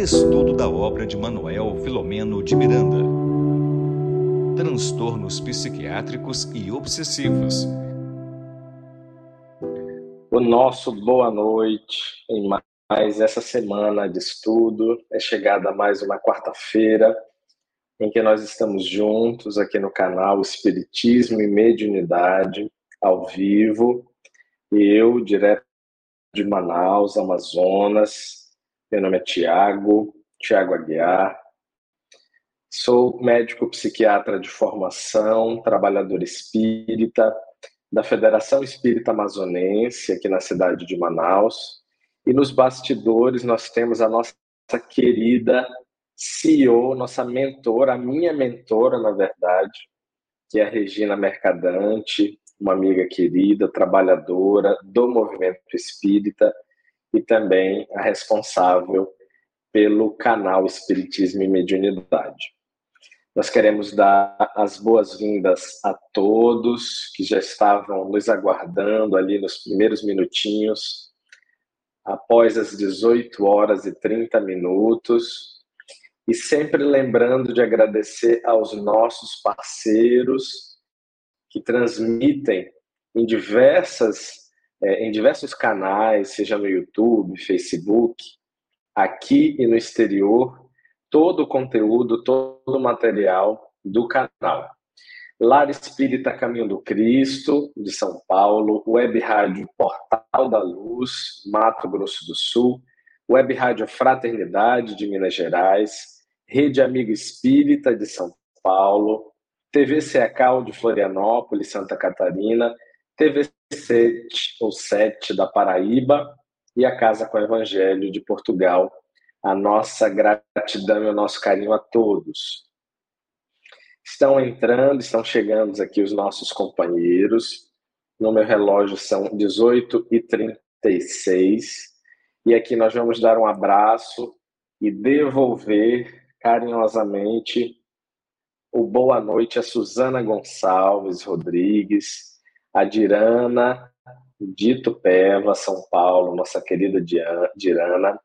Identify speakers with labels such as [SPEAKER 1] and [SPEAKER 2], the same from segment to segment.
[SPEAKER 1] Estudo da obra de Manuel Filomeno de Miranda. Transtornos psiquiátricos e obsessivos.
[SPEAKER 2] O nosso boa noite em mais essa semana de estudo. É chegada mais uma quarta-feira em que nós estamos juntos aqui no canal Espiritismo e Mediunidade, ao vivo. Eu, direto de Manaus, Amazonas, meu nome é Tiago, Tiago Aguiar. Sou médico psiquiatra de formação, trabalhador espírita da Federação Espírita Amazonense, aqui na cidade de Manaus. E nos bastidores nós temos a nossa querida CEO, nossa mentora, a minha mentora, na verdade, que é a Regina Mercadante, uma amiga querida, trabalhadora do movimento espírita e também a responsável pelo canal Espiritismo e Mediunidade. Nós queremos dar as boas-vindas a todos que já estavam nos aguardando ali nos primeiros minutinhos, após as 18 horas e 30 minutos, e sempre lembrando de agradecer aos nossos parceiros que transmitem em diversas é, em diversos canais, seja no YouTube, Facebook, aqui e no exterior, todo o conteúdo, todo o material do canal. Lar Espírita Caminho do Cristo, de São Paulo, Web Rádio Portal da Luz, Mato Grosso do Sul, Web Rádio Fraternidade, de Minas Gerais, Rede Amigo Espírita, de São Paulo, TV CECAL, de Florianópolis, Santa Catarina, TV 7 ou 7 da Paraíba e a Casa com o Evangelho de Portugal. A nossa gratidão e o nosso carinho a todos. Estão entrando, estão chegando aqui os nossos companheiros. No meu relógio são 18 e 36 e aqui nós vamos dar um abraço e devolver carinhosamente o boa noite a Suzana Gonçalves Rodrigues, a Dirana Dito Peva, São Paulo, nossa querida Dirana,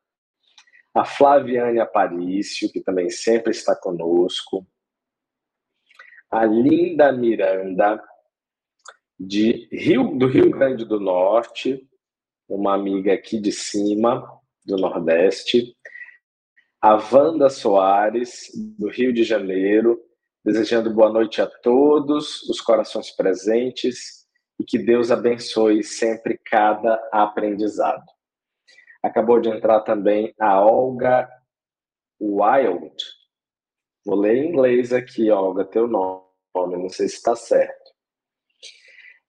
[SPEAKER 2] a Flaviane Aparício, que também sempre está conosco, a Linda Miranda, de Rio, do Rio Grande do Norte, uma amiga aqui de cima, do Nordeste, a Wanda Soares, do Rio de Janeiro, desejando boa noite a todos os corações presentes e que Deus abençoe sempre cada aprendizado. Acabou de entrar também a Olga Wild. Vou ler em inglês aqui, Olga, teu nome, não sei se está certo.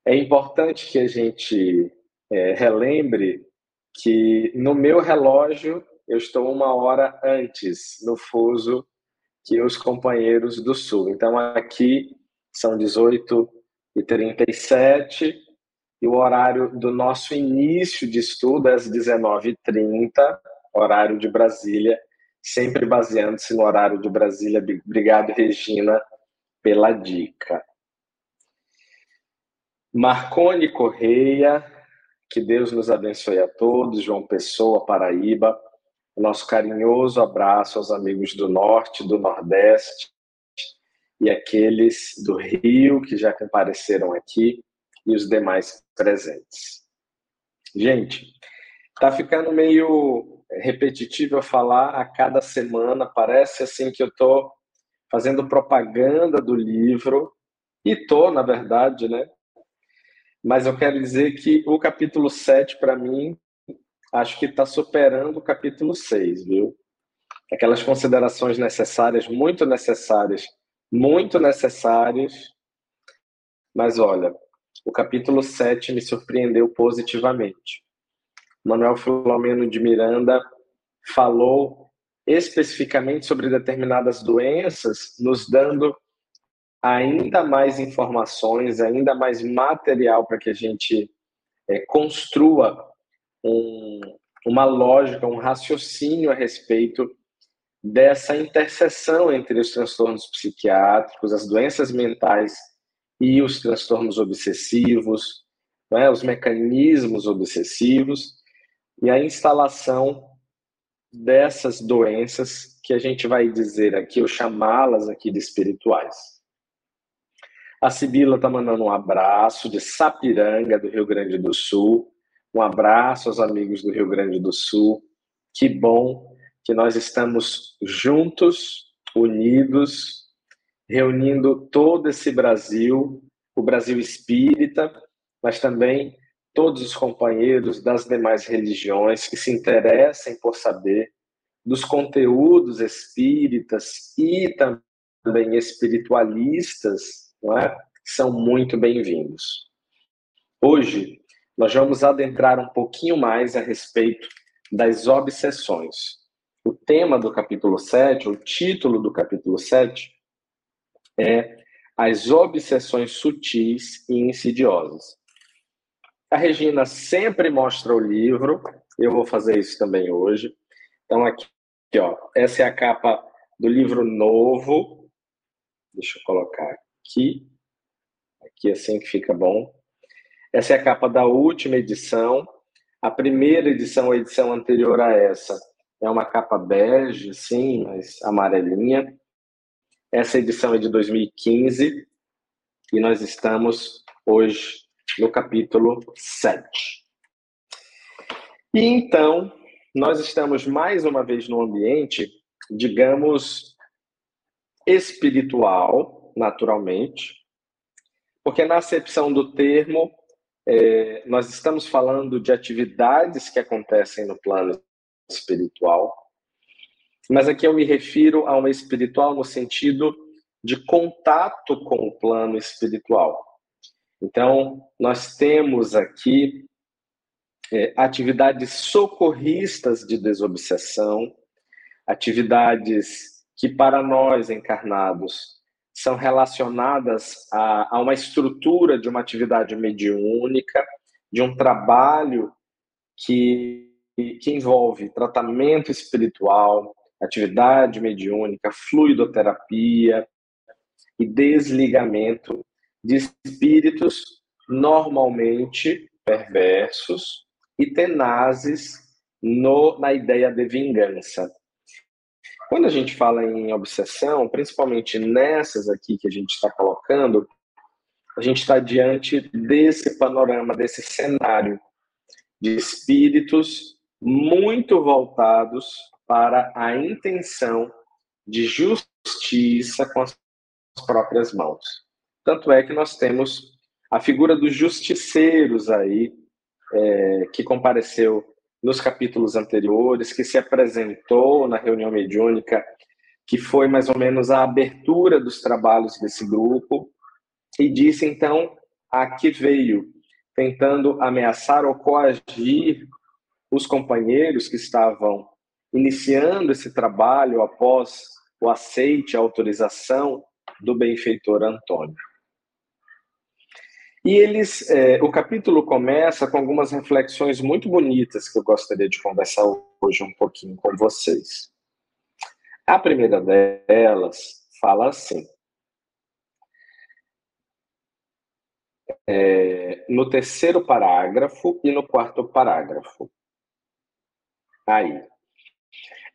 [SPEAKER 2] É importante que a gente é, relembre que no meu relógio eu estou uma hora antes no fuso que os companheiros do Sul. Então aqui são 18 e 37 e o horário do nosso início de estudo é às 19h30, horário de Brasília, sempre baseando-se no horário de Brasília. Obrigado, Regina, pela dica. Marcone Correia, que Deus nos abençoe a todos, João Pessoa, Paraíba. Nosso carinhoso abraço aos amigos do Norte, do Nordeste, e aqueles do Rio que já compareceram aqui e os demais presentes. Gente, tá ficando meio repetitivo eu falar a cada semana, parece assim que eu tô fazendo propaganda do livro e tô, na verdade, né? Mas eu quero dizer que o capítulo 7 para mim acho que está superando o capítulo 6, viu? Aquelas considerações necessárias, muito necessárias muito necessários. Mas olha, o capítulo 7 me surpreendeu positivamente. Manuel Filomeno de Miranda falou especificamente sobre determinadas doenças, nos dando ainda mais informações, ainda mais material para que a gente é, construa um, uma lógica, um raciocínio a respeito dessa interseção entre os transtornos psiquiátricos, as doenças mentais e os transtornos obsessivos, né, os mecanismos obsessivos e a instalação dessas doenças que a gente vai dizer aqui, ou chamá-las aqui de espirituais. A Sibila está mandando um abraço de Sapiranga, do Rio Grande do Sul. Um abraço aos amigos do Rio Grande do Sul. Que bom que nós estamos juntos, unidos, reunindo todo esse Brasil, o Brasil espírita, mas também todos os companheiros das demais religiões que se interessem por saber dos conteúdos espíritas e também espiritualistas, não é? são muito bem-vindos. Hoje, nós vamos adentrar um pouquinho mais a respeito das obsessões. O tema do capítulo 7, o título do capítulo 7, é As Obsessões Sutis e Insidiosas. A Regina sempre mostra o livro, eu vou fazer isso também hoje. Então, aqui, aqui ó, essa é a capa do livro novo. Deixa eu colocar aqui. Aqui assim que fica bom. Essa é a capa da última edição. A primeira edição, a edição anterior a essa, é uma capa bege, sim, mas amarelinha. Essa edição é de 2015 e nós estamos hoje no capítulo 7. E então, nós estamos mais uma vez no ambiente, digamos, espiritual, naturalmente, porque na acepção do termo, é, nós estamos falando de atividades que acontecem no plano espiritual, mas aqui eu me refiro a uma espiritual no sentido de contato com o plano espiritual. Então, nós temos aqui é, atividades socorristas de desobsessão, atividades que para nós encarnados são relacionadas a, a uma estrutura de uma atividade mediúnica, de um trabalho que, que envolve tratamento espiritual, atividade mediúnica, fluidoterapia e desligamento de espíritos normalmente perversos e tenazes no, na ideia de vingança. Quando a gente fala em obsessão, principalmente nessas aqui que a gente está colocando, a gente está diante desse panorama, desse cenário de espíritos muito voltados para a intenção de justiça com as próprias mãos. Tanto é que nós temos a figura dos justiceiros aí, é, que compareceu nos capítulos anteriores, que se apresentou na reunião mediúnica, que foi mais ou menos a abertura dos trabalhos desse grupo, e disse então a que veio, tentando ameaçar ou coagir os companheiros que estavam iniciando esse trabalho após o aceite, a autorização do benfeitor Antônio. E eles, é, o capítulo começa com algumas reflexões muito bonitas que eu gostaria de conversar hoje um pouquinho com vocês. A primeira delas fala assim: é, no terceiro parágrafo e no quarto parágrafo. Aí.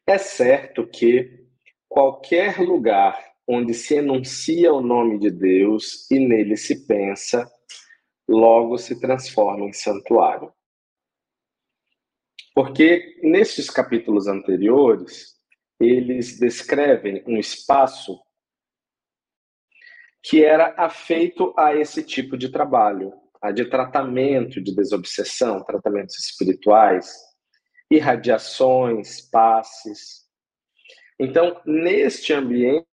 [SPEAKER 2] É certo que qualquer lugar onde se enuncia o nome de Deus e nele se pensa, logo se transforma em santuário. Porque nesses capítulos anteriores, eles descrevem um espaço que era afeito a esse tipo de trabalho, a de tratamento de desobsessão, tratamentos espirituais, irradiações, passes. Então, neste ambiente,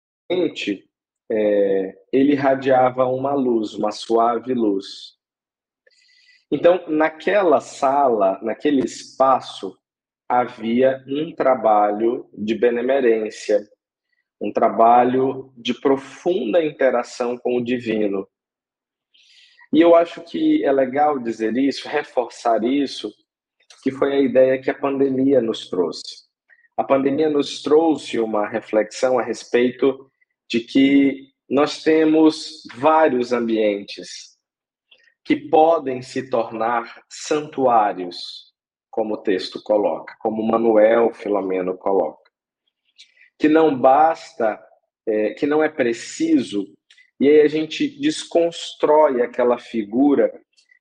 [SPEAKER 2] é, ele irradiava uma luz, uma suave luz. Então, naquela sala, naquele espaço, havia um trabalho de benemerência, um trabalho de profunda interação com o divino. E eu acho que é legal dizer isso, reforçar isso, que foi a ideia que a pandemia nos trouxe. A pandemia nos trouxe uma reflexão a respeito de que nós temos vários ambientes que podem se tornar santuários como o texto coloca, como Manuel Filomeno coloca. Que não basta, é, que não é preciso, e aí a gente desconstrói aquela figura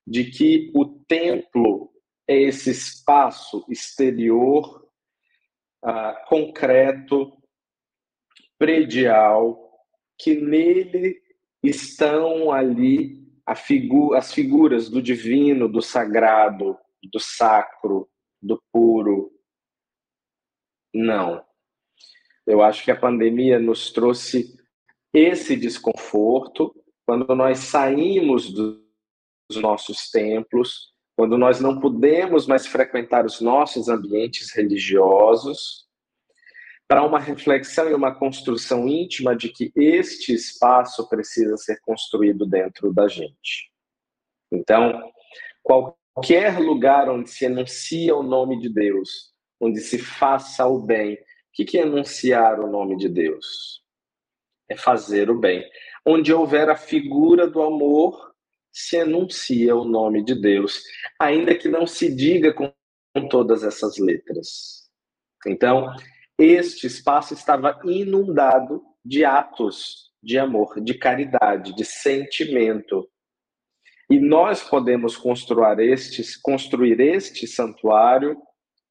[SPEAKER 2] de que o templo é esse espaço exterior, ah, concreto, predial, que nele estão ali figu as figuras do divino, do sagrado, do sacro, do puro. Não. Eu acho que a pandemia nos trouxe esse desconforto quando nós saímos dos nossos templos, quando nós não podemos mais frequentar os nossos ambientes religiosos, para uma reflexão e uma construção íntima de que este espaço precisa ser construído dentro da gente. Então, qualquer lugar onde se anuncia o nome de Deus, onde se faça o bem, o que é anunciar o nome de Deus? É fazer o bem. Onde houver a figura do amor, se anuncia o nome de Deus, ainda que não se diga com todas essas letras. Então, este espaço estava inundado de atos de amor, de caridade, de sentimento. E nós podemos construir este, construir este santuário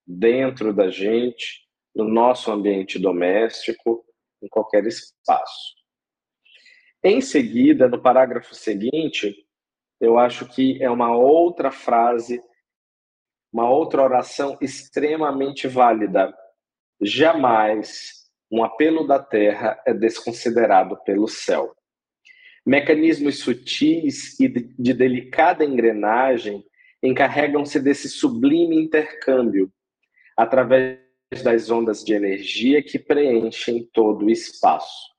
[SPEAKER 2] dentro da gente, no nosso ambiente doméstico, em qualquer espaço. Em seguida, no parágrafo seguinte, eu acho que é uma outra frase, uma outra oração extremamente válida Jamais um apelo da terra é desconsiderado pelo céu. Mecanismos sutis e de delicada engrenagem encarregam-se desse sublime intercâmbio através das ondas de energia que preenchem todo o espaço,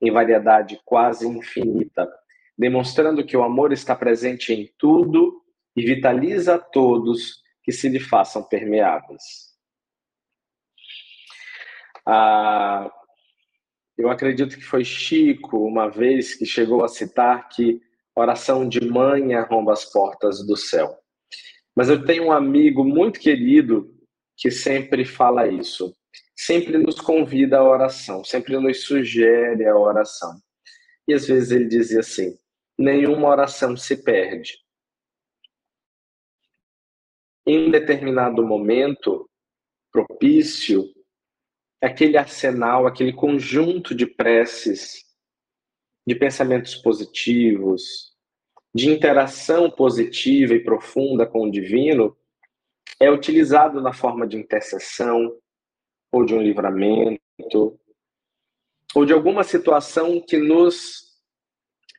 [SPEAKER 2] em variedade quase infinita, demonstrando que o amor está presente em tudo e vitaliza a todos que se lhe façam permeáveis. Ah, eu acredito que foi Chico, uma vez, que chegou a citar que oração de mãe arromba as portas do céu. Mas eu tenho um amigo muito querido que sempre fala isso. Sempre nos convida à oração, sempre nos sugere a oração. E às vezes ele dizia assim: nenhuma oração se perde. Em determinado momento propício, aquele arsenal, aquele conjunto de preces, de pensamentos positivos, de interação positiva e profunda com o divino, é utilizado na forma de intercessão, ou de um livramento, ou de alguma situação que nos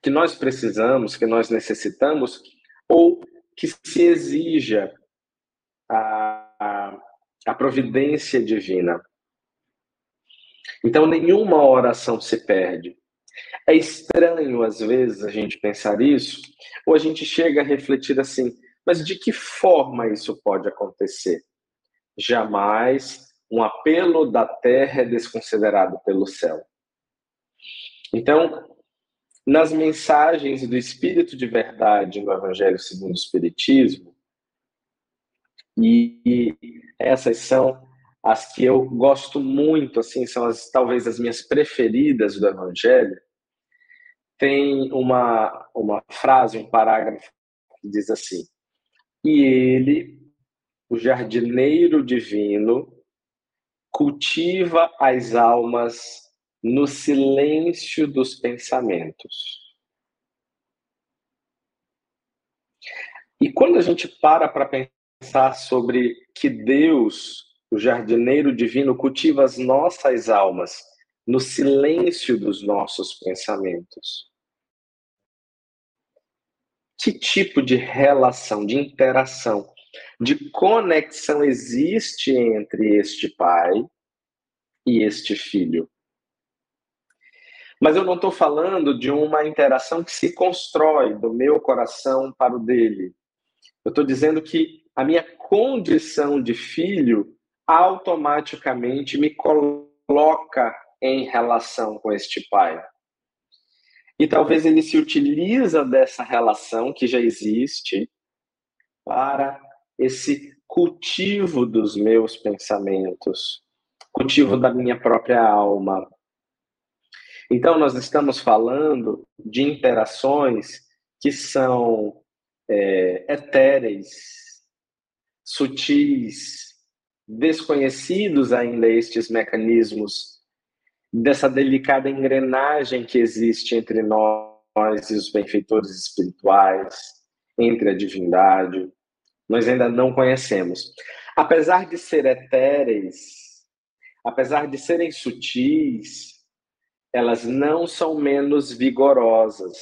[SPEAKER 2] que nós precisamos, que nós necessitamos, ou que se exija a, a, a providência divina. Então, nenhuma oração se perde. É estranho, às vezes, a gente pensar isso, ou a gente chega a refletir assim: mas de que forma isso pode acontecer? Jamais um apelo da terra é desconsiderado pelo céu. Então, nas mensagens do Espírito de Verdade no Evangelho segundo o Espiritismo, e essas são as que eu gosto muito, assim, são as, talvez as minhas preferidas do Evangelho, tem uma, uma frase, um parágrafo que diz assim: E ele, o jardineiro divino, cultiva as almas no silêncio dos pensamentos. E quando a gente para para pensar sobre que Deus o jardineiro divino cultiva as nossas almas no silêncio dos nossos pensamentos. Que tipo de relação, de interação, de conexão existe entre este pai e este filho? Mas eu não estou falando de uma interação que se constrói do meu coração para o dele. Eu estou dizendo que a minha condição de filho automaticamente me coloca em relação com este pai. E talvez ele se utiliza dessa relação que já existe para esse cultivo dos meus pensamentos, cultivo da minha própria alma. Então, nós estamos falando de interações que são é, etéreis, sutis, desconhecidos ainda estes mecanismos dessa delicada engrenagem que existe entre nós e os benfeitores espirituais, entre a divindade. Nós ainda não conhecemos. Apesar de ser etéreis, apesar de serem sutis, elas não são menos vigorosas,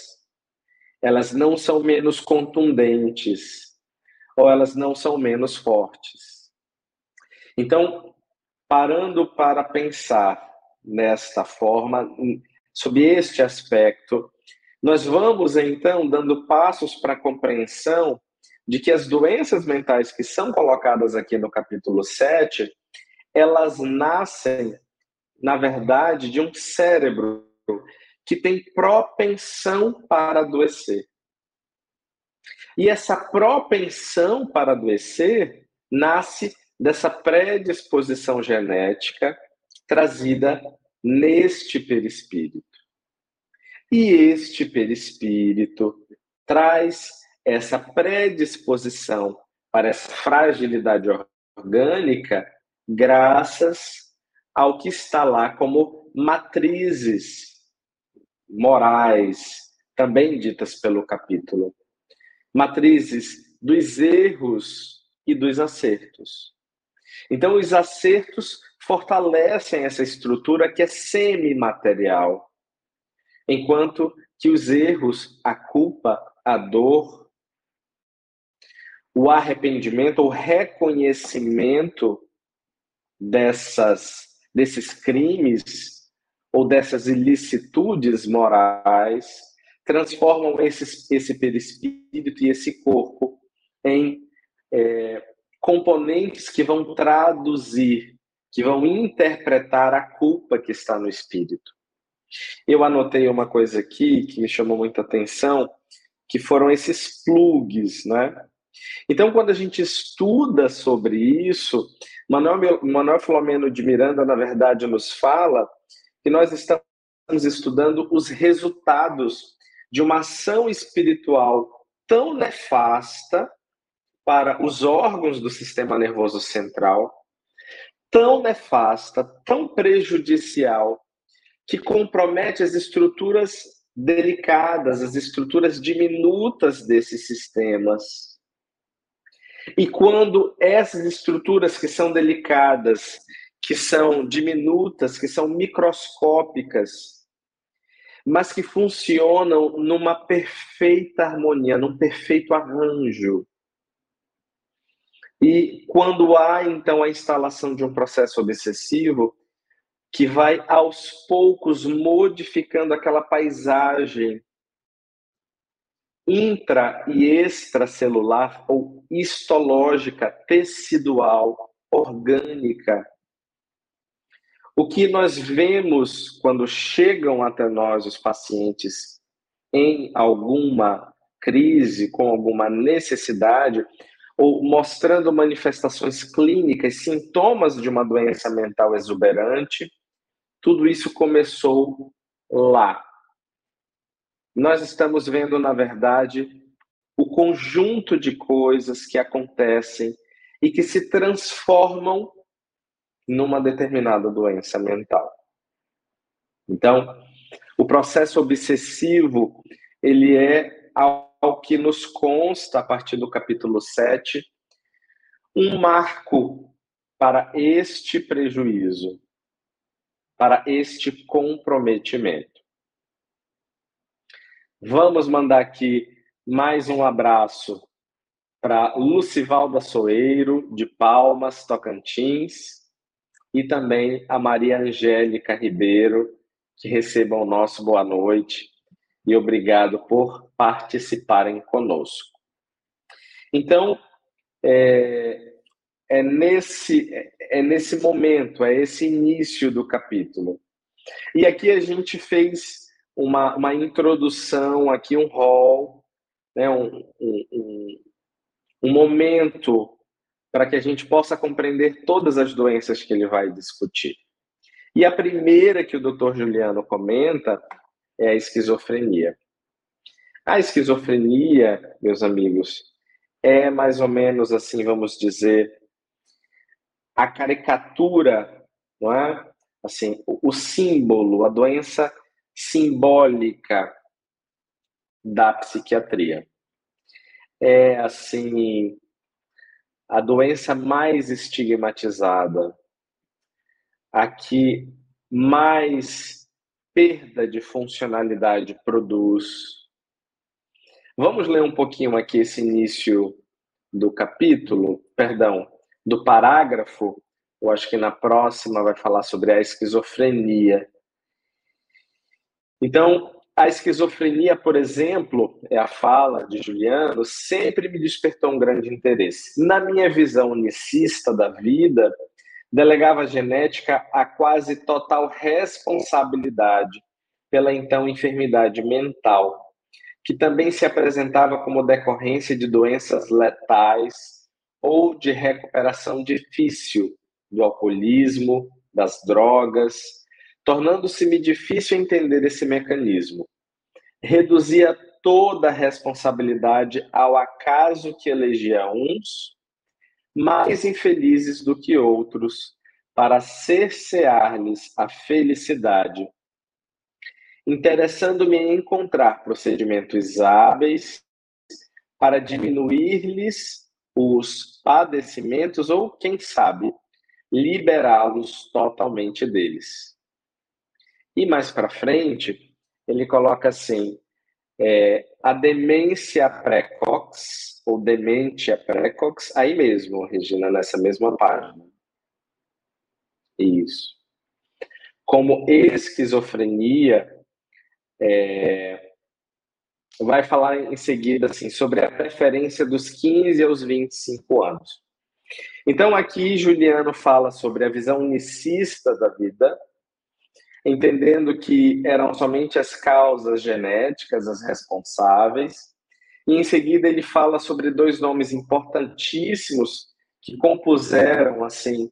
[SPEAKER 2] elas não são menos contundentes, ou elas não são menos fortes. Então, parando para pensar nesta forma, sob este aspecto, nós vamos então dando passos para a compreensão de que as doenças mentais que são colocadas aqui no capítulo 7, elas nascem, na verdade, de um cérebro que tem propensão para adoecer. E essa propensão para adoecer nasce dessa predisposição genética trazida neste perispírito. E este perispírito traz essa predisposição para essa fragilidade orgânica graças ao que está lá como matrizes morais, também ditas pelo capítulo. Matrizes dos erros e dos acertos. Então, os acertos fortalecem essa estrutura que é semimaterial, enquanto que os erros, a culpa, a dor, o arrependimento, o reconhecimento dessas, desses crimes ou dessas ilicitudes morais transformam esse, esse perispírito e esse corpo em é, componentes que vão traduzir, que vão interpretar a culpa que está no espírito. Eu anotei uma coisa aqui que me chamou muita atenção, que foram esses plugs, né? Então, quando a gente estuda sobre isso, Manuel, Manuel Filomeno de Miranda, na verdade, nos fala que nós estamos estudando os resultados de uma ação espiritual tão nefasta para os órgãos do sistema nervoso central, tão nefasta, tão prejudicial, que compromete as estruturas delicadas, as estruturas diminutas desses sistemas e quando essas estruturas que são delicadas, que são diminutas, que são microscópicas, mas que funcionam numa perfeita harmonia, num perfeito arranjo. E quando há então a instalação de um processo obsessivo que vai aos poucos modificando aquela paisagem intra e extracelular ou histológica, tecidual, orgânica. O que nós vemos quando chegam até nós os pacientes em alguma crise, com alguma necessidade, ou mostrando manifestações clínicas, sintomas de uma doença mental exuberante, tudo isso começou lá, nós estamos vendo, na verdade, o conjunto de coisas que acontecem e que se transformam numa determinada doença mental. Então, o processo obsessivo, ele é ao que nos consta a partir do capítulo 7, um marco para este prejuízo, para este comprometimento. Vamos mandar aqui mais um abraço para Lucivalda Soeiro, de Palmas, Tocantins, e também a Maria Angélica Ribeiro, que recebam o nosso boa noite e obrigado por participarem conosco. Então, é, é, nesse, é nesse momento, é esse início do capítulo. E aqui a gente fez uma, uma introdução aqui, um hall, né, um, um, um momento para que a gente possa compreender todas as doenças que ele vai discutir. E a primeira que o Dr. Juliano comenta é a esquizofrenia. A esquizofrenia, meus amigos, é mais ou menos assim, vamos dizer, a caricatura, não é? Assim, o, o símbolo, a doença simbólica da psiquiatria. É assim a doença mais estigmatizada, a que mais perda de funcionalidade produz. Vamos ler um pouquinho aqui esse início do capítulo, perdão, do parágrafo. Eu acho que na próxima vai falar sobre a esquizofrenia. Então, a esquizofrenia, por exemplo, é a fala de Juliano, sempre me despertou um grande interesse. Na minha visão unicista da vida, delegava a genética a quase total responsabilidade pela então enfermidade mental, que também se apresentava como decorrência de doenças letais ou de recuperação difícil do alcoolismo, das drogas, tornando-se-me difícil entender esse mecanismo. Reduzia toda a responsabilidade ao acaso que elegia uns mais infelizes do que outros, para cercear-lhes a felicidade, interessando-me em encontrar procedimentos hábeis para diminuir-lhes os padecimentos ou, quem sabe, liberá-los totalmente deles. E mais para frente, ele coloca assim: é, a demência precox, ou demência precox, aí mesmo, Regina, nessa mesma página. Isso. Como esquizofrenia, é, vai falar em seguida assim, sobre a preferência dos 15 aos 25 anos. Então, aqui Juliano fala sobre a visão unicista da vida, entendendo que eram somente as causas genéticas as responsáveis. E em seguida ele fala sobre dois nomes importantíssimos que compuseram assim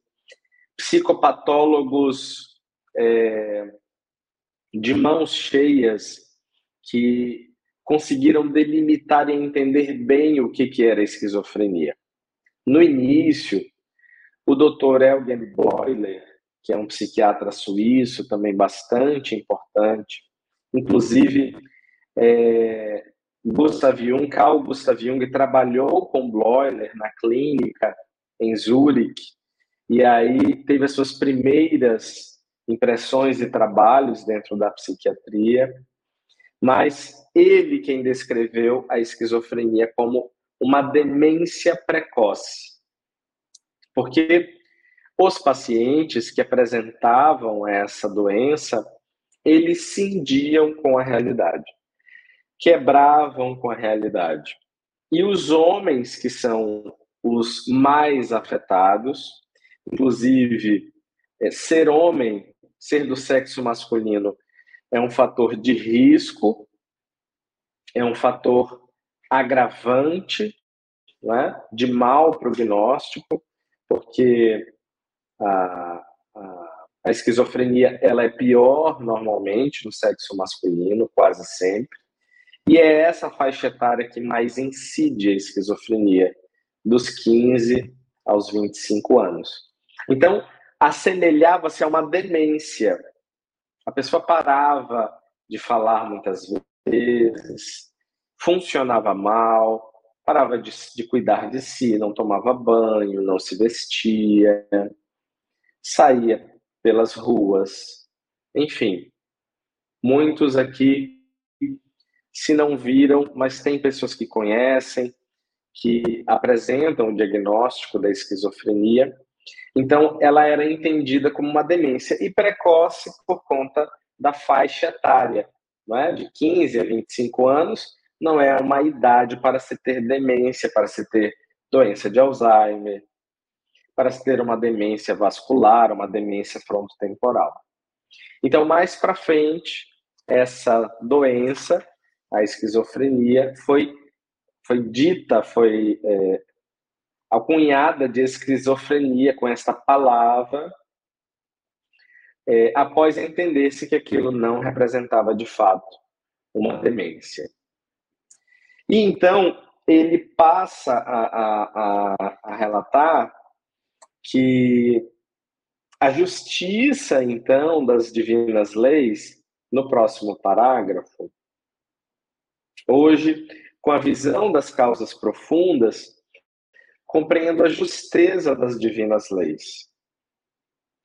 [SPEAKER 2] psicopatólogos é, de mãos cheias que conseguiram delimitar e entender bem o que, que era esquizofrenia. No início, o Dr. Eugen Bleuler que é um psiquiatra suíço, também bastante importante. Inclusive, é, Gustav Jung, Carl Gustav Jung trabalhou com Bleuler na clínica em Zurique, e aí teve as suas primeiras impressões e trabalhos dentro da psiquiatria, mas ele quem descreveu a esquizofrenia como uma demência precoce. Porque os pacientes que apresentavam essa doença, eles cindiam com a realidade, quebravam com a realidade. E os homens que são os mais afetados, inclusive é, ser homem, ser do sexo masculino, é um fator de risco, é um fator agravante, né, de mau prognóstico, porque a, a, esquizofrenia ela é pior normalmente no sexo masculino, quase sempre. E é essa faixa etária que mais incide a esquizofrenia, dos 15 aos 25 anos. Então, assemelhava-se a uma demência. A pessoa parava de falar muitas vezes, funcionava mal, parava de, de cuidar de si, não tomava banho, não se vestia, saía pelas ruas, enfim. Muitos aqui, se não viram, mas tem pessoas que conhecem, que apresentam o diagnóstico da esquizofrenia. Então, ela era entendida como uma demência e precoce por conta da faixa etária, não é? de 15 a 25 anos, não é uma idade para se ter demência, para se ter doença de Alzheimer, para se ter uma demência vascular, uma demência frontotemporal. Então, mais para frente, essa doença, a esquizofrenia, foi, foi dita, foi é, alcunhada de esquizofrenia com esta palavra, é, após entender-se que aquilo não representava de fato uma demência. E então ele passa a, a, a, a relatar que a justiça, então, das divinas leis, no próximo parágrafo, hoje, com a visão das causas profundas, compreendo a justeza das divinas leis,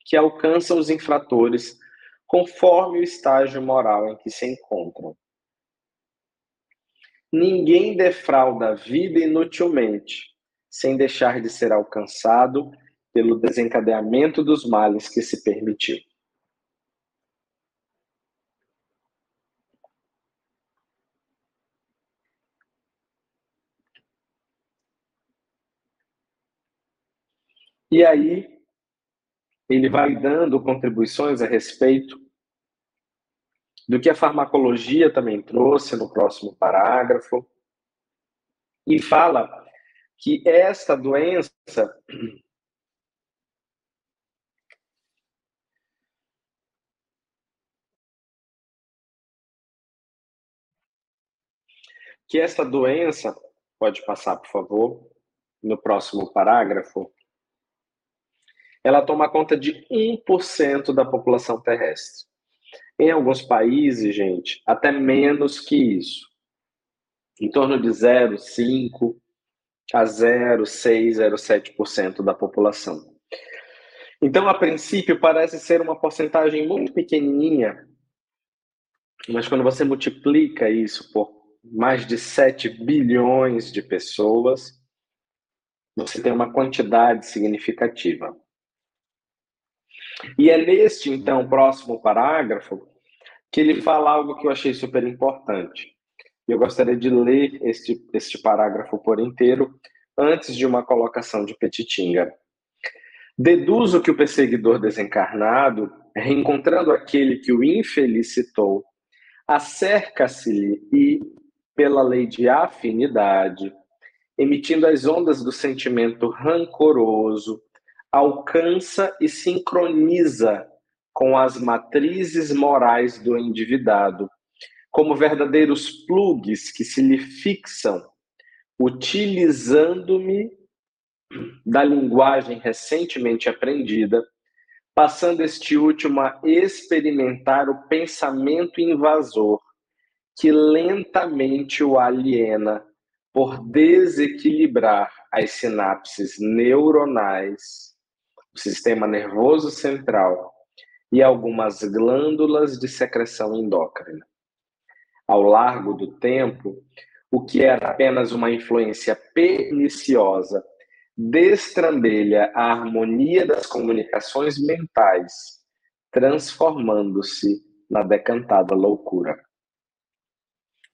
[SPEAKER 2] que alcançam os infratores conforme o estágio moral em que se encontram. Ninguém defrauda a vida inutilmente, sem deixar de ser alcançado pelo desencadeamento dos males que se permitiu. E aí, ele vai dando contribuições a respeito do que a farmacologia também trouxe no próximo parágrafo, e fala que esta doença que esta doença, pode passar, por favor, no próximo parágrafo, ela toma conta de 1% da população terrestre. Em alguns países, gente, até menos que isso. Em torno de 0,5% a 0,6%, 0,7% da população. Então, a princípio, parece ser uma porcentagem muito pequenininha, mas quando você multiplica isso por mais de 7 bilhões de pessoas, você tem uma quantidade significativa. E é neste, então, próximo parágrafo que ele fala algo que eu achei super importante. Eu gostaria de ler este, este parágrafo por inteiro antes de uma colocação de Petitinga. Deduzo que o perseguidor desencarnado, reencontrando aquele que o infelicitou, acerca-se-lhe e, pela lei de afinidade, emitindo as ondas do sentimento rancoroso, alcança e sincroniza com as matrizes morais do endividado, como verdadeiros plugs que se lhe fixam, utilizando-me da linguagem recentemente aprendida, passando este último a experimentar o pensamento invasor que lentamente o aliena por desequilibrar as sinapses neuronais o sistema nervoso central e algumas glândulas de secreção endócrina. Ao largo do tempo, o que era apenas uma influência perniciosa destrambelha a harmonia das comunicações mentais, transformando-se na decantada loucura.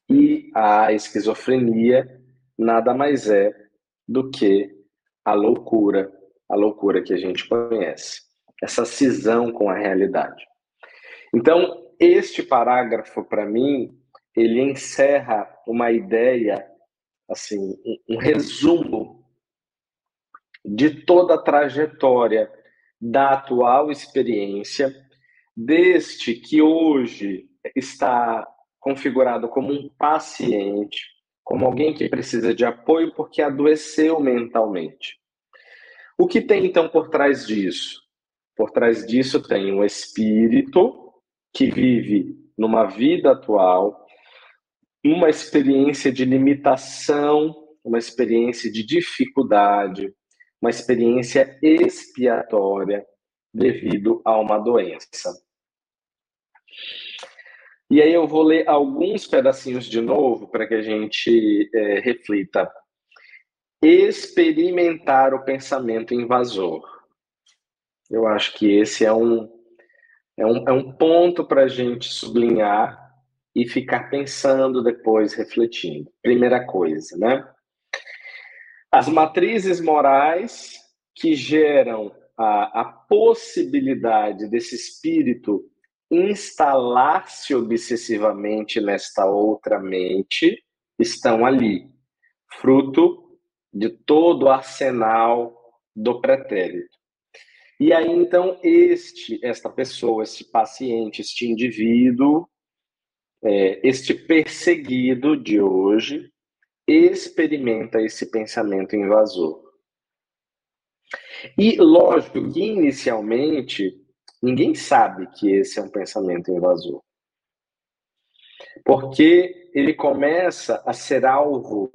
[SPEAKER 2] E a esquizofrenia nada mais é do que a loucura a loucura que a gente conhece, essa cisão com a realidade. Então, este parágrafo, para mim, ele encerra uma ideia, assim, um, um resumo de toda a trajetória da atual experiência, deste que hoje está configurado como um paciente, como alguém que precisa de apoio porque adoeceu mentalmente. O que tem então por trás disso? Por trás disso tem um espírito que vive numa vida atual, uma experiência de limitação, uma experiência de dificuldade, uma experiência expiatória devido a uma doença. E aí eu vou ler alguns pedacinhos de novo para que a gente é, reflita experimentar o pensamento invasor. Eu acho que esse é um, é um, é um ponto para a gente sublinhar e ficar pensando depois, refletindo. Primeira coisa, né? As matrizes morais que geram a, a possibilidade desse espírito instalar-se obsessivamente nesta outra mente estão ali, fruto de todo o arsenal do pretérito. E aí, então, este, esta pessoa, este paciente, este indivíduo, é, este perseguido de hoje, experimenta esse pensamento invasor. E, lógico que, inicialmente, ninguém sabe que esse é um pensamento invasor. Porque ele começa a ser alvo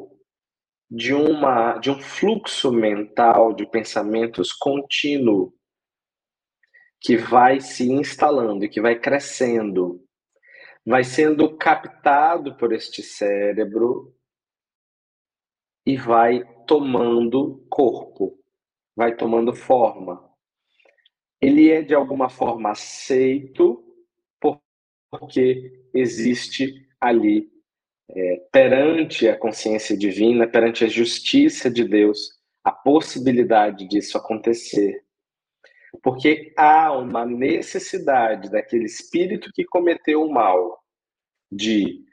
[SPEAKER 2] de, uma, de um fluxo mental de pensamentos contínuo que vai se instalando e que vai crescendo, vai sendo captado por este cérebro e vai tomando corpo, vai tomando forma. Ele é de alguma forma aceito porque existe ali é, perante a consciência divina, perante a justiça de Deus, a possibilidade disso acontecer. Porque há uma necessidade daquele espírito que cometeu o mal de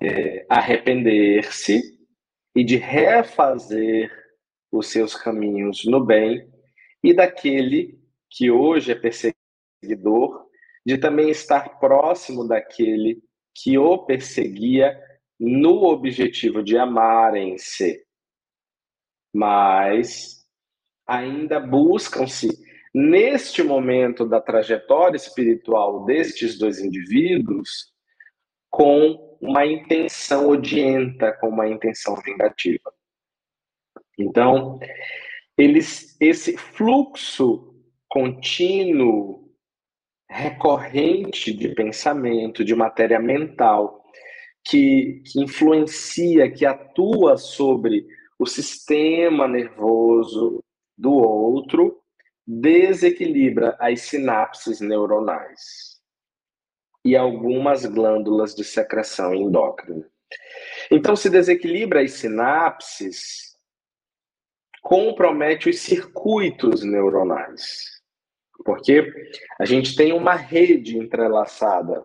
[SPEAKER 2] é, arrepender-se e de refazer os seus caminhos no bem, e daquele que hoje é perseguidor, de também estar próximo daquele que o perseguia no objetivo de amarem-se, mas ainda buscam-se, neste momento da trajetória espiritual destes dois indivíduos, com uma intenção odienta, com uma intenção vingativa. Então, eles, esse fluxo contínuo, recorrente de pensamento, de matéria mental, que, que influencia, que atua sobre o sistema nervoso do outro, desequilibra as sinapses neuronais e algumas glândulas de secreção endócrina. Então, se desequilibra as sinapses, compromete os circuitos neuronais, porque a gente tem uma rede entrelaçada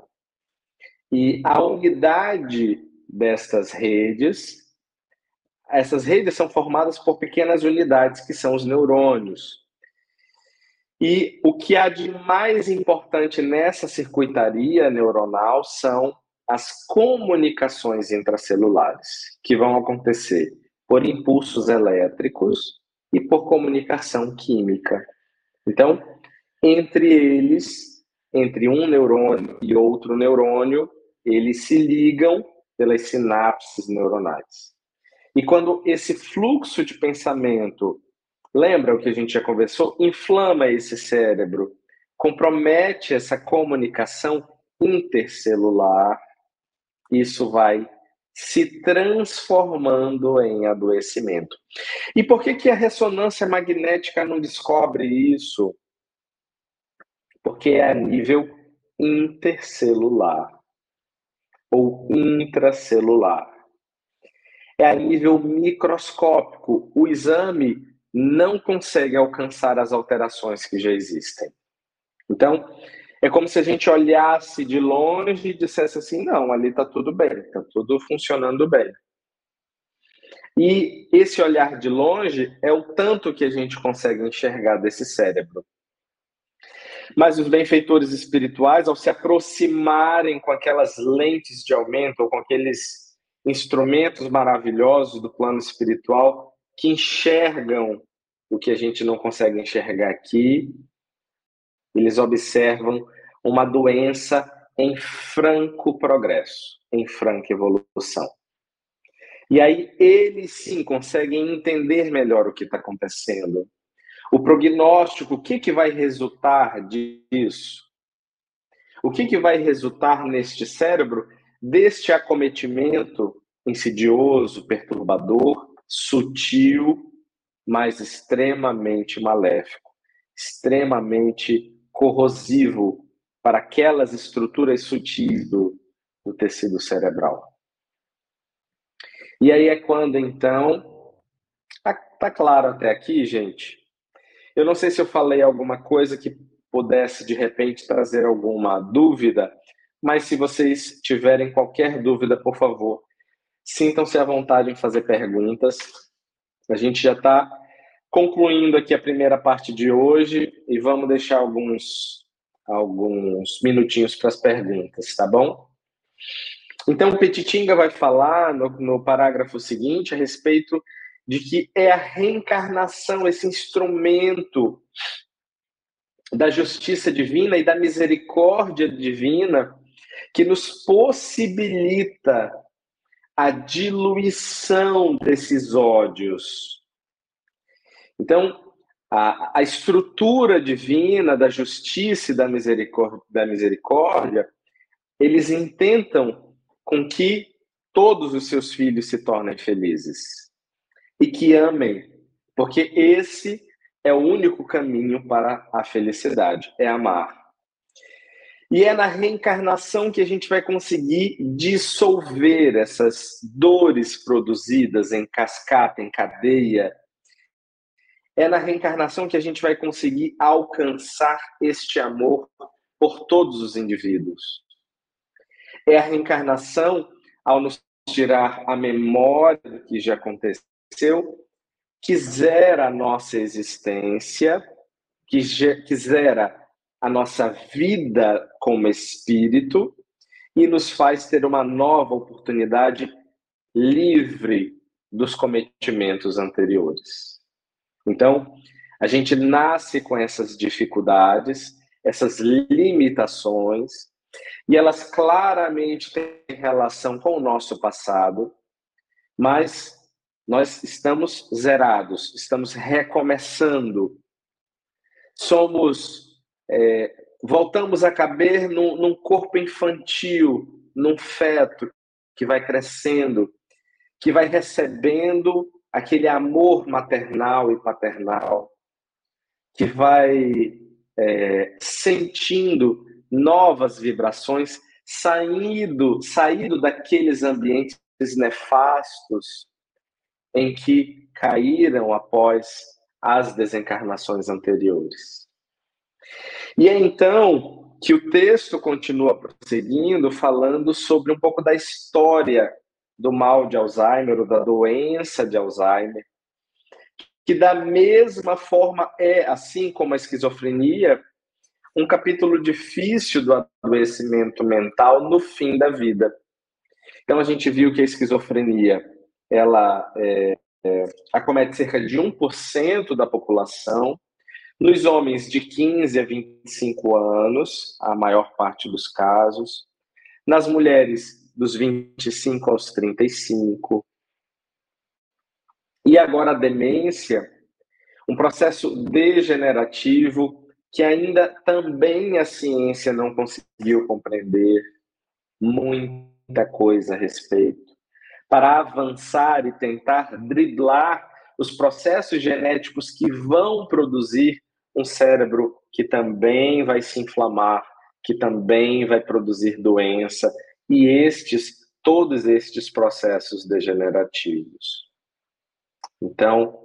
[SPEAKER 2] e a unidade destas redes, essas redes são formadas por pequenas unidades que são os neurônios. E o que há de mais importante nessa circuitaria neuronal são as comunicações intracelulares, que vão acontecer por impulsos elétricos e por comunicação química. Então, entre eles, entre um neurônio e outro neurônio, eles se ligam pelas sinapses neuronais. E quando esse fluxo de pensamento, lembra o que a gente já conversou, inflama esse cérebro, compromete essa comunicação intercelular, isso vai se transformando em adoecimento. E por que, que a ressonância magnética não descobre isso? Porque é a nível intercelular ou intracelular. É a nível microscópico. O exame não consegue alcançar as alterações que já existem. Então, é como se a gente olhasse de longe e dissesse assim: não, ali está tudo bem, está tudo funcionando bem. E esse olhar de longe é o tanto que a gente consegue enxergar desse cérebro. Mas os benfeitores espirituais, ao se aproximarem com aquelas lentes de aumento, ou com aqueles instrumentos maravilhosos do plano espiritual, que enxergam o que a gente não consegue enxergar aqui, eles observam uma doença em franco progresso, em franca evolução. E aí eles sim conseguem entender melhor o que está acontecendo. O prognóstico, o que, que vai resultar disso? O que, que vai resultar neste cérebro deste acometimento insidioso, perturbador, sutil, mas extremamente maléfico, extremamente corrosivo para aquelas estruturas sutis do, do tecido cerebral. E aí é quando, então, tá, tá claro até aqui, gente? Eu não sei se eu falei alguma coisa que pudesse, de repente, trazer alguma dúvida, mas se vocês tiverem qualquer dúvida, por favor, sintam-se à vontade em fazer perguntas. A gente já está concluindo aqui a primeira parte de hoje e vamos deixar alguns, alguns minutinhos para as perguntas, tá bom? Então, Petitinga vai falar no, no parágrafo seguinte a respeito de que é a reencarnação, esse instrumento da justiça divina e da misericórdia divina que nos possibilita a diluição desses ódios. Então, a, a estrutura divina da justiça e da misericórdia, da misericórdia, eles intentam com que todos os seus filhos se tornem felizes e que amem, porque esse é o único caminho para a felicidade, é amar. E é na reencarnação que a gente vai conseguir dissolver essas dores produzidas em cascata, em cadeia. É na reencarnação que a gente vai conseguir alcançar este amor por todos os indivíduos. É a reencarnação, ao nos tirar a memória do que já aconteceu, que zera a nossa existência, que, que zera a nossa vida como espírito e nos faz ter uma nova oportunidade livre dos cometimentos anteriores. Então, a gente nasce com essas dificuldades, essas limitações, e elas claramente têm relação com o nosso passado, mas nós estamos zerados, estamos recomeçando. Somos é, voltamos a caber num, num corpo infantil, num feto que vai crescendo, que vai recebendo aquele amor maternal e paternal, que vai é, sentindo novas vibrações, saindo, saindo daqueles ambientes nefastos em que caíram após as desencarnações anteriores. E é então que o texto continua prosseguindo, falando sobre um pouco da história do mal de Alzheimer, ou da doença de Alzheimer, que da mesma forma é, assim como a esquizofrenia, um capítulo difícil do adoecimento mental no fim da vida. Então a gente viu que a esquizofrenia ela é, é, acomete cerca de 1% da população, nos homens de 15 a 25 anos, a maior parte dos casos. Nas mulheres, dos 25 aos 35. E agora a demência, um processo degenerativo que ainda também a ciência não conseguiu compreender muita coisa a respeito. Para avançar e tentar driblar os processos genéticos que vão produzir um cérebro que também vai se inflamar, que também vai produzir doença, e estes, todos estes processos degenerativos. Então,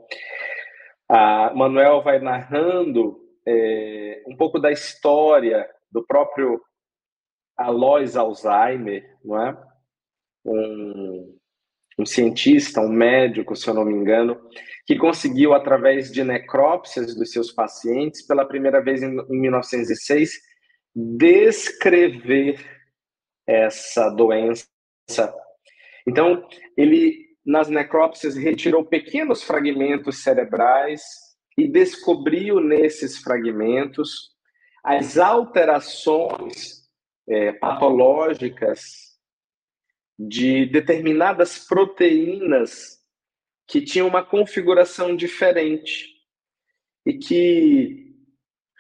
[SPEAKER 2] a Manuel vai narrando é, um pouco da história do próprio Alois Alzheimer, não é? Um, um cientista, um médico, se eu não me engano, que conseguiu, através de necrópsias dos seus pacientes, pela primeira vez em, em 1906, descrever essa doença. Então, ele, nas necrópsias, retirou pequenos fragmentos cerebrais e descobriu nesses fragmentos as alterações é, patológicas de determinadas proteínas que tinham uma configuração diferente e que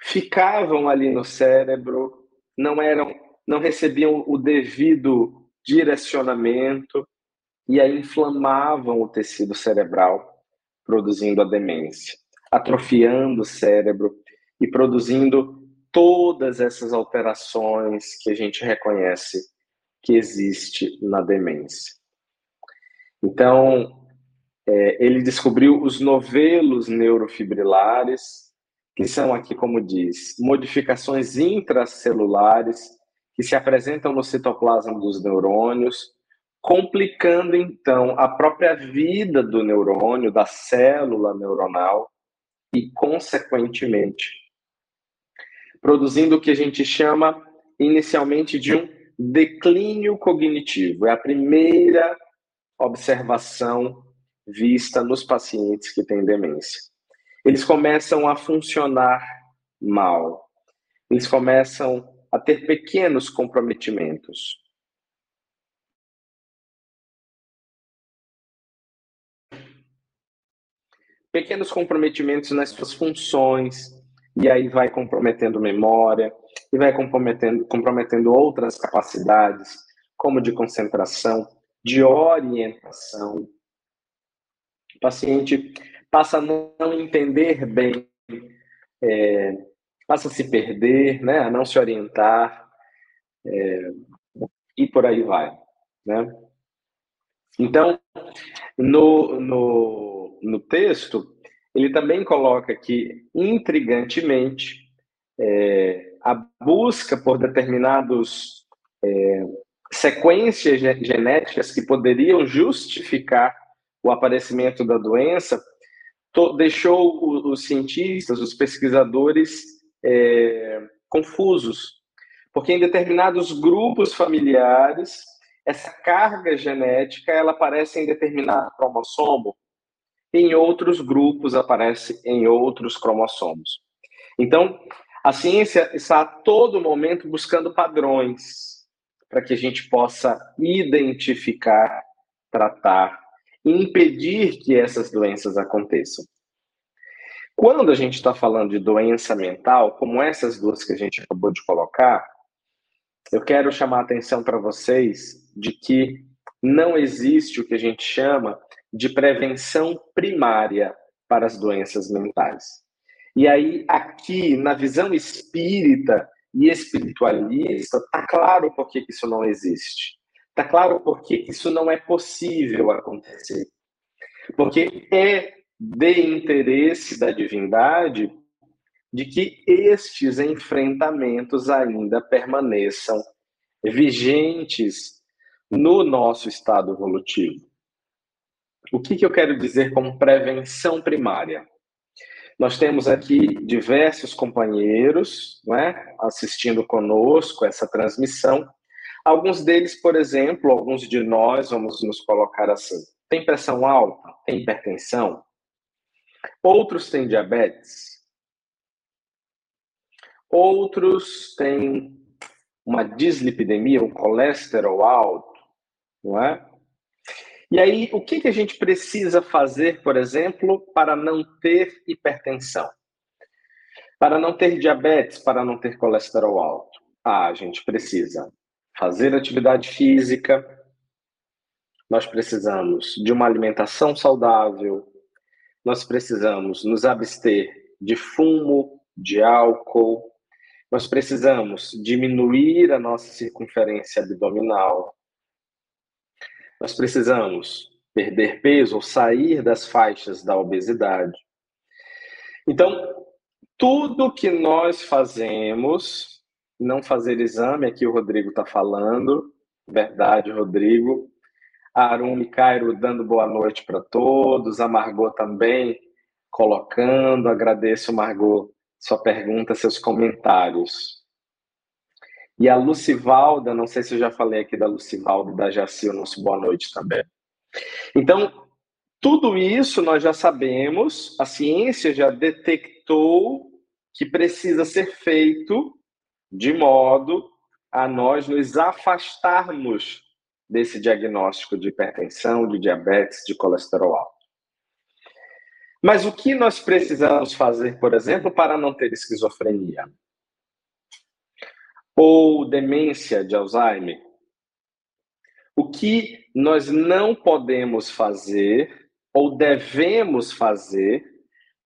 [SPEAKER 2] ficavam ali no cérebro, não eram, não recebiam o devido direcionamento e aí inflamavam o tecido cerebral, produzindo a demência, atrofiando o cérebro e produzindo todas essas alterações que a gente reconhece que existe na demência. Então, é, ele descobriu os novelos neurofibrilares, que são aqui, como diz, modificações intracelulares que se apresentam no citoplasma dos neurônios complicando então a própria vida do neurônio, da célula neuronal e, consequentemente, produzindo o que a gente chama inicialmente de um declínio cognitivo. É a primeira observação vista nos pacientes que têm demência. Eles começam a funcionar mal. Eles começam a ter pequenos comprometimentos. Pequenos comprometimentos nas suas funções, e aí vai comprometendo memória, e vai comprometendo, comprometendo outras capacidades, como de concentração, de orientação. O paciente passa a não entender bem, é, passa a se perder, né, a não se orientar, é, e por aí vai. Né? Então, no, no, no texto, ele também coloca que, intrigantemente, é, a busca por determinados é, sequências genéticas que poderiam justificar o aparecimento da doença deixou os cientistas, os pesquisadores é, confusos, porque em determinados grupos familiares essa carga genética ela aparece em determinado cromossomo, em outros grupos aparece em outros cromossomos. Então, a ciência está a todo momento buscando padrões para que a gente possa identificar, tratar e impedir que essas doenças aconteçam. Quando a gente está falando de doença mental, como essas duas que a gente acabou de colocar, eu quero chamar a atenção para vocês de que não existe o que a gente chama de prevenção primária para as doenças mentais. E aí, aqui, na visão espírita e espiritualista, está claro por que isso não existe. Está claro por que isso não é possível acontecer. Porque é de interesse da divindade de que estes enfrentamentos ainda permaneçam vigentes no nosso estado evolutivo. O que, que eu quero dizer como prevenção primária? Nós temos aqui diversos companheiros é, assistindo conosco essa transmissão. Alguns deles, por exemplo, alguns de nós, vamos nos colocar assim, tem pressão alta, tem hipertensão. Outros têm diabetes. Outros têm uma dislipidemia, um colesterol alto, não é? E aí, o que, que a gente precisa fazer, por exemplo, para não ter hipertensão? Para não ter diabetes, para não ter colesterol alto? Ah, a gente precisa fazer atividade física, nós precisamos de uma alimentação saudável, nós precisamos nos abster de fumo, de álcool, nós precisamos diminuir a nossa circunferência abdominal, nós precisamos perder peso ou sair das faixas da obesidade. Então, tudo que nós fazemos, não fazer exame, aqui o Rodrigo está falando, verdade, Rodrigo. A Arumi Cairo dando boa noite para todos, a Margot também colocando, agradeço, Margot, sua pergunta, seus comentários. E a Lucivalda, não sei se eu já falei aqui da Lucivalda, da Jaci, o nosso boa noite também. Então, tudo isso nós já sabemos, a ciência já detectou que precisa ser feito de modo a nós nos afastarmos desse diagnóstico de hipertensão, de diabetes, de colesterol alto. Mas o que nós precisamos fazer, por exemplo, para não ter esquizofrenia? Ou demência de Alzheimer, o que nós não podemos fazer ou devemos fazer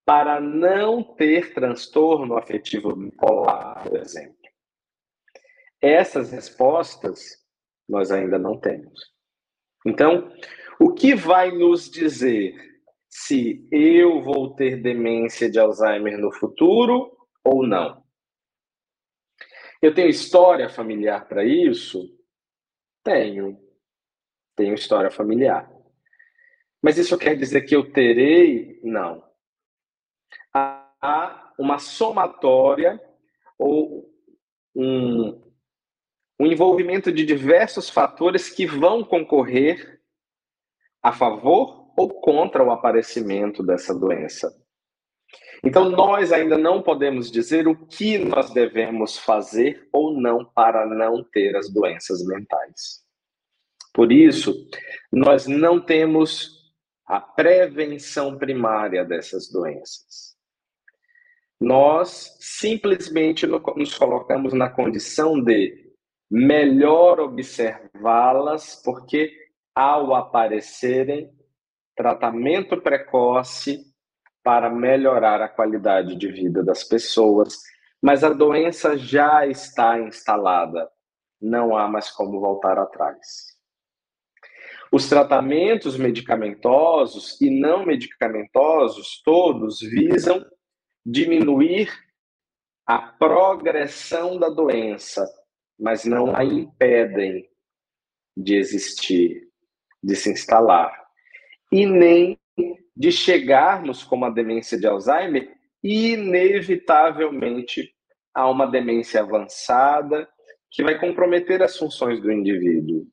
[SPEAKER 2] para não ter transtorno afetivo bipolar, por exemplo? Essas respostas nós ainda não temos. Então, o que vai nos dizer se eu vou ter demência de Alzheimer no futuro ou não? Eu tenho história familiar para isso? Tenho. tenho história familiar. Mas isso quer dizer que eu terei? Não. Há uma somatória ou um, um envolvimento de diversos fatores que vão concorrer a favor ou contra o aparecimento dessa doença. Então, nós ainda não podemos dizer o que nós devemos fazer ou não para não ter as doenças mentais. Por isso, nós não temos a prevenção primária dessas doenças. Nós simplesmente nos colocamos na condição de melhor observá-las, porque ao aparecerem, tratamento precoce para melhorar a qualidade de vida das pessoas, mas a doença já está instalada, não há mais como voltar atrás. Os tratamentos medicamentosos e não medicamentosos, todos visam diminuir a progressão da doença, mas não a impedem de existir, de se instalar. E nem de chegarmos como a demência de Alzheimer, inevitavelmente a uma demência avançada que vai comprometer as funções do indivíduo.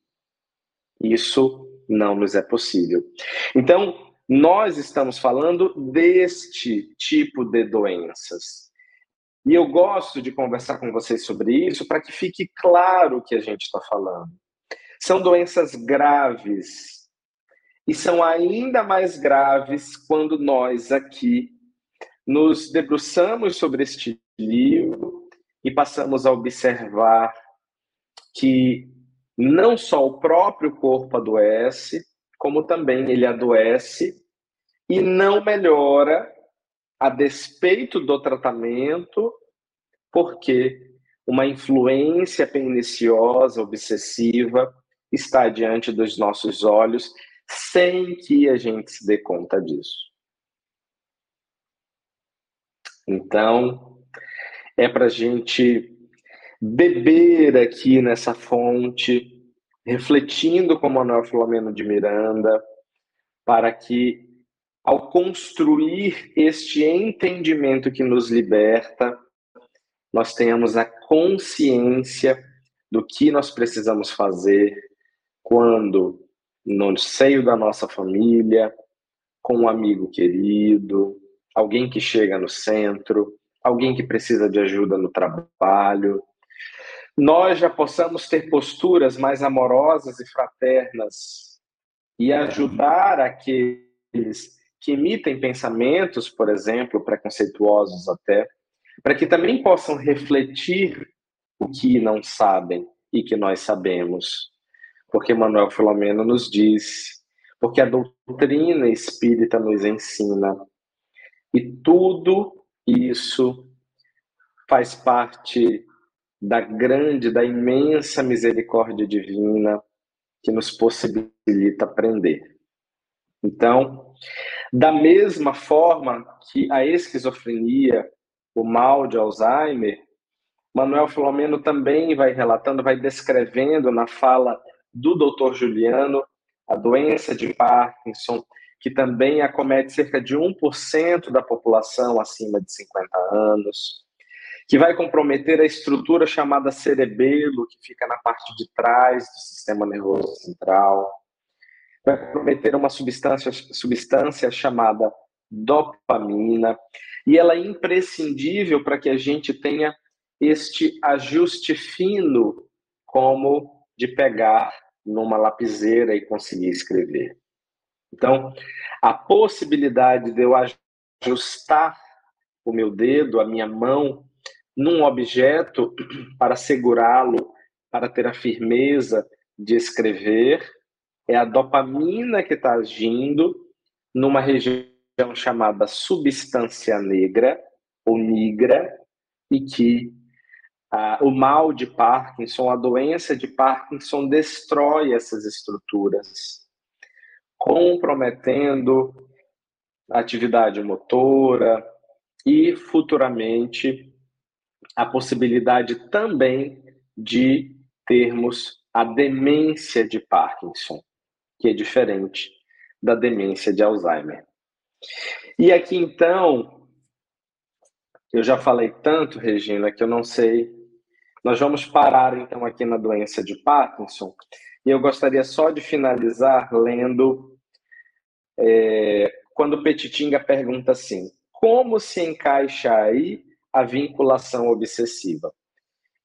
[SPEAKER 2] Isso não nos é possível. Então, nós estamos falando deste tipo de doenças. E eu gosto de conversar com vocês sobre isso para que fique claro o que a gente está falando. São doenças graves e são ainda mais graves quando nós aqui nos debruçamos sobre este livro e passamos a observar que não só o próprio corpo adoece, como também ele adoece e não melhora a despeito do tratamento, porque uma influência perniciosa, obsessiva, está diante dos nossos olhos sem que a gente se dê conta disso. Então, é para a gente beber aqui nessa fonte, refletindo com Manuel Filomeno de Miranda, para que, ao construir este entendimento que nos liberta, nós tenhamos a consciência do que nós precisamos fazer quando no seio da nossa família, com um amigo querido, alguém que chega no centro, alguém que precisa de ajuda no trabalho. Nós já possamos ter posturas mais amorosas e fraternas e ajudar aqueles que emitem pensamentos, por exemplo, preconceituosos até, para que também possam refletir o que não sabem e que nós sabemos porque Manuel Filomeno nos diz, porque a doutrina espírita nos ensina. E tudo isso faz parte da grande, da imensa misericórdia divina que nos possibilita aprender. Então, da mesma forma que a esquizofrenia, o mal de Alzheimer, Manuel Filomeno também vai relatando, vai descrevendo na fala do Dr. Juliano, a doença de Parkinson, que também acomete cerca de 1% da população acima de 50 anos, que vai comprometer a estrutura chamada cerebelo, que fica na parte de trás do sistema nervoso central, vai comprometer uma substância, substância chamada dopamina, e ela é imprescindível para que a gente tenha este ajuste fino, como de pegar numa lapiseira e conseguir escrever. Então, a possibilidade de eu ajustar o meu dedo, a minha mão, num objeto para segurá-lo, para ter a firmeza de escrever, é a dopamina que está agindo numa região chamada substância negra ou nigra e que ah, o mal de Parkinson, a doença de Parkinson destrói essas estruturas, comprometendo a atividade motora e futuramente a possibilidade também de termos a demência de Parkinson. que é diferente da demência de Alzheimer. E aqui então, eu já falei tanto, Regina, que eu não sei. Nós vamos parar então aqui na doença de Parkinson, e eu gostaria só de finalizar lendo é, quando Petitinga pergunta assim: como se encaixa aí a vinculação obsessiva?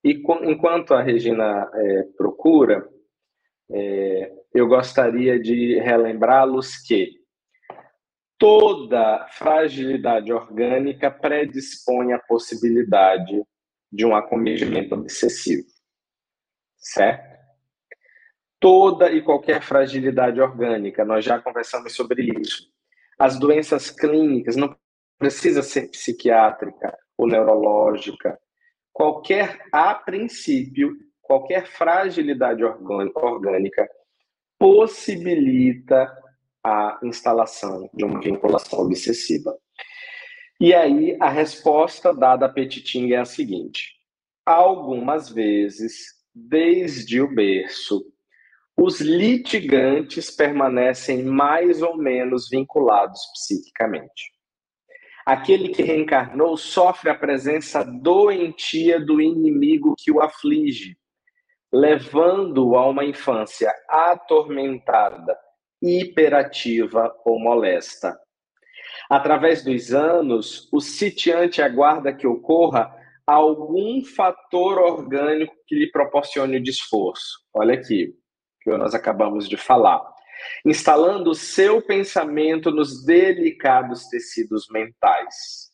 [SPEAKER 2] E enquanto a Regina é, procura, é, eu gostaria de relembrá-los que toda fragilidade orgânica predispõe à possibilidade de um acometimento obsessivo, certo? Toda e qualquer fragilidade orgânica, nós já conversamos sobre isso. As doenças clínicas não precisa ser psiquiátrica ou neurológica. Qualquer, a princípio, qualquer fragilidade orgânica possibilita a instalação de uma vinculação obsessiva. E aí a resposta dada a Petiting é a seguinte: algumas vezes, desde o berço, os litigantes permanecem mais ou menos vinculados psiquicamente. Aquele que reencarnou sofre a presença doentia do inimigo que o aflige, levando-o a uma infância atormentada, hiperativa ou molesta. Através dos anos, o sitiante aguarda que ocorra algum fator orgânico que lhe proporcione o desforço. Olha aqui, que nós acabamos de falar. Instalando o seu pensamento nos delicados tecidos mentais,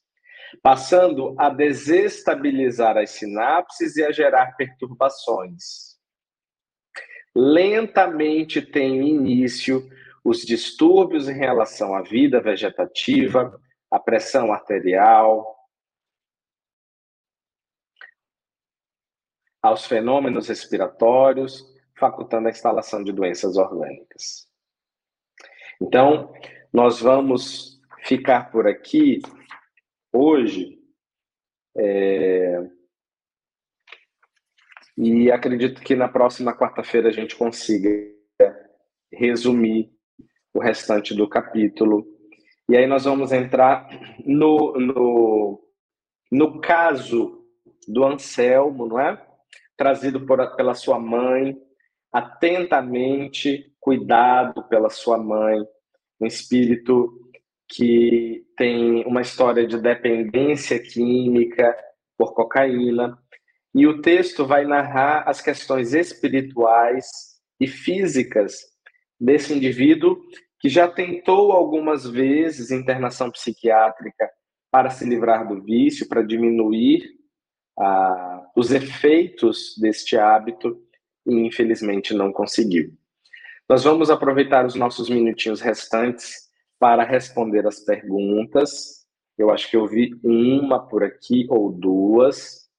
[SPEAKER 2] passando a desestabilizar as sinapses e a gerar perturbações. Lentamente tem início os distúrbios em relação à vida vegetativa, a pressão arterial, aos fenômenos respiratórios, facultando a instalação de doenças orgânicas. Então, nós vamos ficar por aqui hoje. É... E acredito que na próxima quarta-feira a gente consiga resumir o restante do capítulo. E aí nós vamos entrar no, no, no caso do Anselmo, não é? Trazido por, pela sua mãe, atentamente cuidado pela sua mãe, um espírito que tem uma história de dependência química por cocaína. E o texto vai narrar as questões espirituais e físicas desse indivíduo que já tentou algumas vezes internação psiquiátrica para se livrar do vício, para diminuir ah, os efeitos deste hábito e infelizmente não conseguiu. Nós vamos aproveitar os nossos minutinhos restantes para responder as perguntas. Eu acho que eu vi uma por aqui ou duas.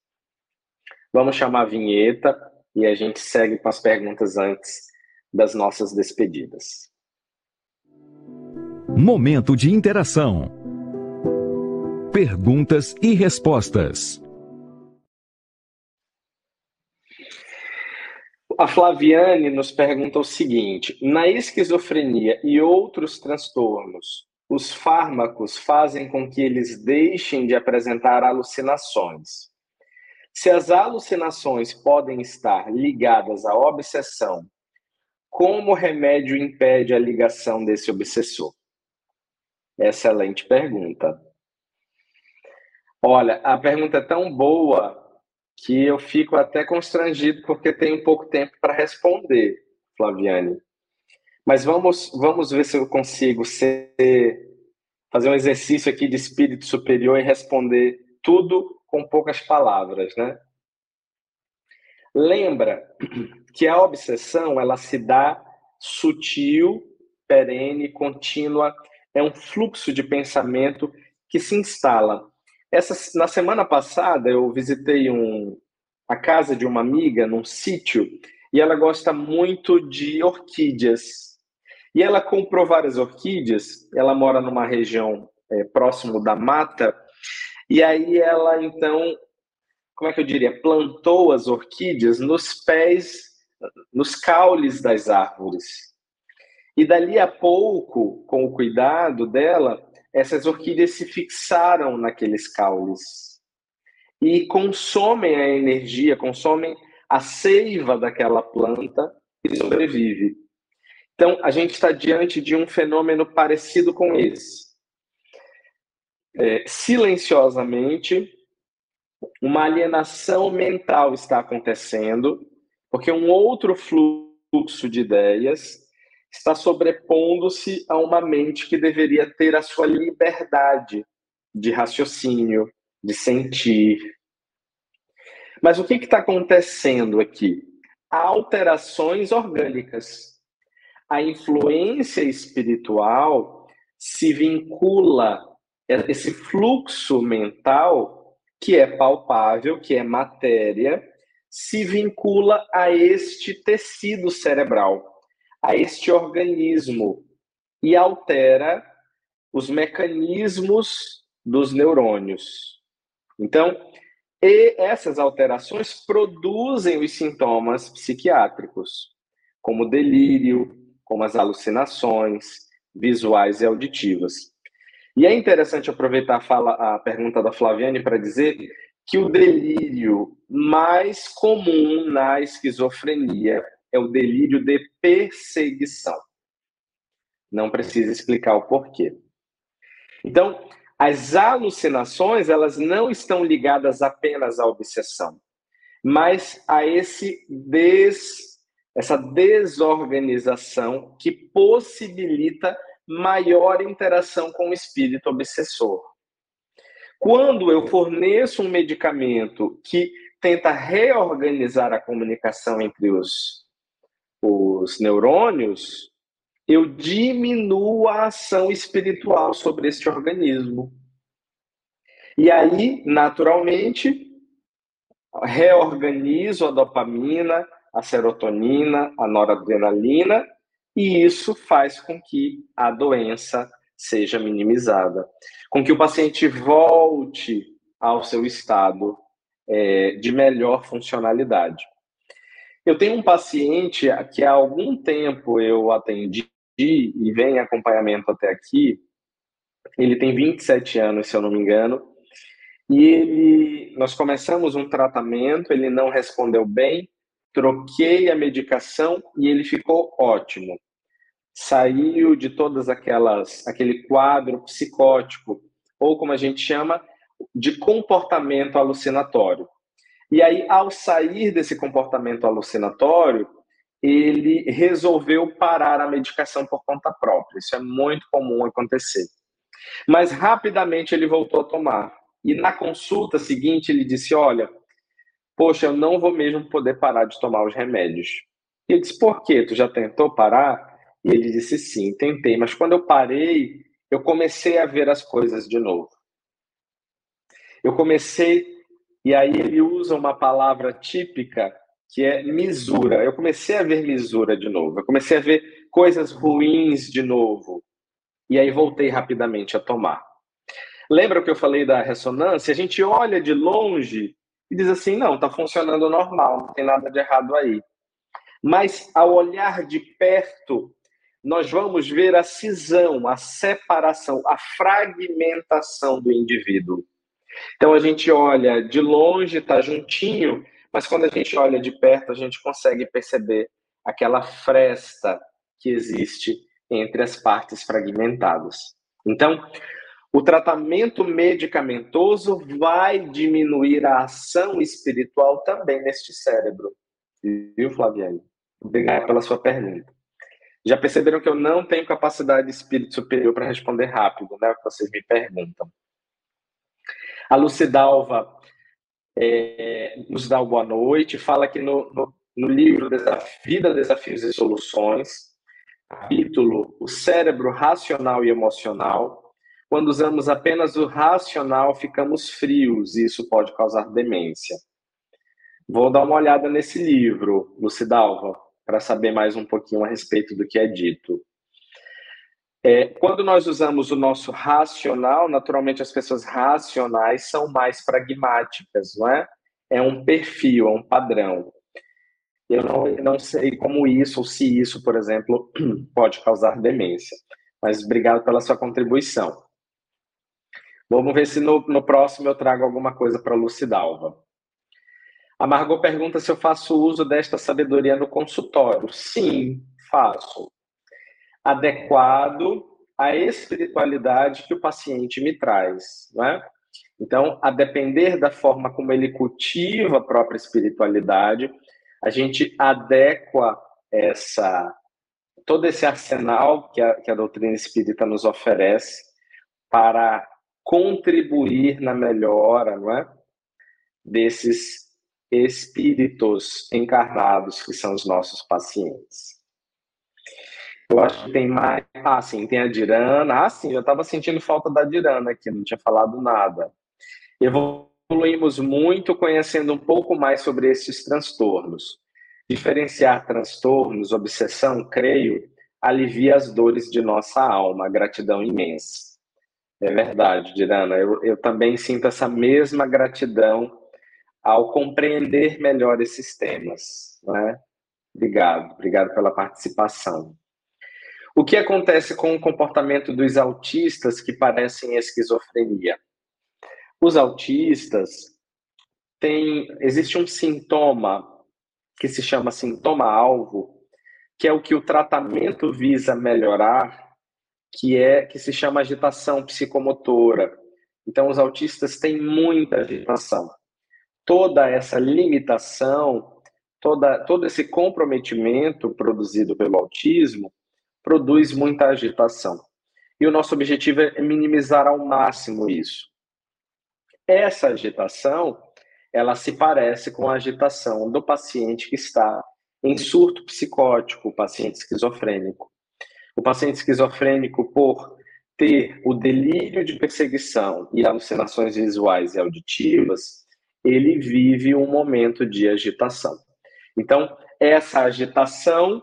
[SPEAKER 2] Vamos chamar a vinheta e a gente segue com as perguntas antes das nossas despedidas.
[SPEAKER 3] Momento de interação. Perguntas e respostas.
[SPEAKER 2] A Flaviane nos pergunta o seguinte: na esquizofrenia e outros transtornos, os fármacos fazem com que eles deixem de apresentar alucinações. Se as alucinações podem estar ligadas à obsessão, como o remédio impede a ligação desse obsessor? Excelente pergunta. Olha, a pergunta é tão boa que eu fico até constrangido porque tenho pouco tempo para responder, Flaviane. Mas vamos, vamos ver se eu consigo ser, fazer um exercício aqui de espírito superior e responder tudo com poucas palavras, né? Lembra que a obsessão ela se dá sutil, perene, contínua, é um fluxo de pensamento que se instala essa, na semana passada, eu visitei um, a casa de uma amiga num sítio e ela gosta muito de orquídeas. E ela comprou várias orquídeas, ela mora numa região é, próximo da mata, e aí ela então, como é que eu diria, plantou as orquídeas nos pés, nos caules das árvores. E dali a pouco, com o cuidado dela, essas orquídeas se fixaram naqueles caules e consomem a energia, consomem a seiva daquela planta e sobrevive. Então, a gente está diante de um fenômeno parecido com esse. É, silenciosamente, uma alienação mental está acontecendo, porque um outro fluxo de ideias está sobrepondo-se a uma mente que deveria ter a sua liberdade de raciocínio, de sentir. Mas o que está acontecendo aqui? Há alterações orgânicas. A influência espiritual se vincula, esse fluxo mental, que é palpável, que é matéria, se vincula a este tecido cerebral a este organismo e altera os mecanismos dos neurônios. Então, essas alterações produzem os sintomas psiquiátricos, como delírio, como as alucinações visuais e auditivas. E é interessante aproveitar a, fala, a pergunta da Flaviane para dizer que o delírio mais comum na esquizofrenia é o delírio de perseguição. Não precisa explicar o porquê. Então, as alucinações, elas não estão ligadas apenas à obsessão, mas a esse des, essa desorganização que possibilita maior interação com o espírito obsessor. Quando eu forneço um medicamento que tenta reorganizar a comunicação entre os os neurônios, eu diminuo a ação espiritual sobre este organismo. E aí, naturalmente, reorganizo a dopamina, a serotonina, a noradrenalina, e isso faz com que a doença seja minimizada, com que o paciente volte ao seu estado é, de melhor funcionalidade. Eu tenho um paciente que há algum tempo eu atendi e vem em acompanhamento até aqui. Ele tem 27 anos, se eu não me engano. E ele, nós começamos um tratamento, ele não respondeu bem, troquei a medicação e ele ficou ótimo. Saiu de todas aquelas aquele quadro psicótico ou como a gente chama de comportamento alucinatório. E aí, ao sair desse comportamento alucinatório, ele resolveu parar a medicação por conta própria. Isso é muito comum acontecer. Mas rapidamente ele voltou a tomar. E na consulta seguinte, ele disse: Olha, poxa, eu não vou mesmo poder parar de tomar os remédios. E eu disse: Por quê? Tu já tentou parar? E ele disse: Sim, tentei. Mas quando eu parei, eu comecei a ver as coisas de novo. Eu comecei e aí ele usa uma palavra típica que é misura. Eu comecei a ver misura de novo. Eu comecei a ver coisas ruins de novo. E aí voltei rapidamente a tomar. Lembra que eu falei da ressonância? A gente olha de longe e diz assim: não, está funcionando normal, não tem nada de errado aí. Mas ao olhar de perto, nós vamos ver a cisão, a separação, a fragmentação do indivíduo. Então a gente olha de longe, está juntinho, mas quando a gente olha de perto, a gente consegue perceber aquela fresta que existe entre as partes fragmentadas. Então, o tratamento medicamentoso vai diminuir a ação espiritual também neste cérebro. Viu, Flaviane? Obrigado pela sua pergunta. Já perceberam que eu não tenho capacidade de espírito superior para responder rápido, né? O que vocês me perguntam. A Lucidalva é, nos dá uma boa noite, fala que no, no, no livro Vida, Desafios e Soluções, capítulo O Cérebro Racional e Emocional, quando usamos apenas o racional, ficamos frios e isso pode causar demência. Vou dar uma olhada nesse livro, Lucidalva, para saber mais um pouquinho a respeito do que é dito. É, quando nós usamos o nosso racional, naturalmente as pessoas racionais são mais pragmáticas, não é? É um perfil, é um padrão. Eu não, não sei como isso, ou se isso, por exemplo, pode causar demência. Mas obrigado pela sua contribuição. Vamos ver se no, no próximo eu trago alguma coisa para Lucidalva. A Margot pergunta se eu faço uso desta sabedoria no consultório. Sim, faço. Adequado à espiritualidade que o paciente me traz, não é? Então, a depender da forma como ele cultiva a própria espiritualidade, a gente adequa essa todo esse arsenal que a, que a doutrina espírita nos oferece para contribuir na melhora, não é? Desses espíritos encarnados que são os nossos pacientes. Eu acho que tem mais. Ah, sim, tem a Dirana. Ah, sim, eu estava sentindo falta da Dirana aqui, não tinha falado nada. Evoluímos muito conhecendo um pouco mais sobre esses transtornos. Diferenciar transtornos, obsessão, creio, alivia as dores de nossa alma. Gratidão imensa. É verdade, Dirana. Eu, eu também sinto essa mesma gratidão ao compreender melhor esses temas. Né? Obrigado, obrigado pela participação. O que acontece com o comportamento dos autistas que parecem esquizofrenia? Os autistas têm. Existe um sintoma que se chama sintoma-alvo, que é o que o tratamento visa melhorar, que é que se chama agitação psicomotora. Então, os autistas têm muita agitação. Toda essa limitação, toda, todo esse comprometimento produzido pelo autismo produz muita agitação. E o nosso objetivo é minimizar ao máximo isso. Essa agitação, ela se parece com a agitação do paciente que está em surto psicótico, o paciente esquizofrênico. O paciente esquizofrênico, por ter o delírio de perseguição e alucinações visuais e auditivas, ele vive um momento de agitação. Então, essa agitação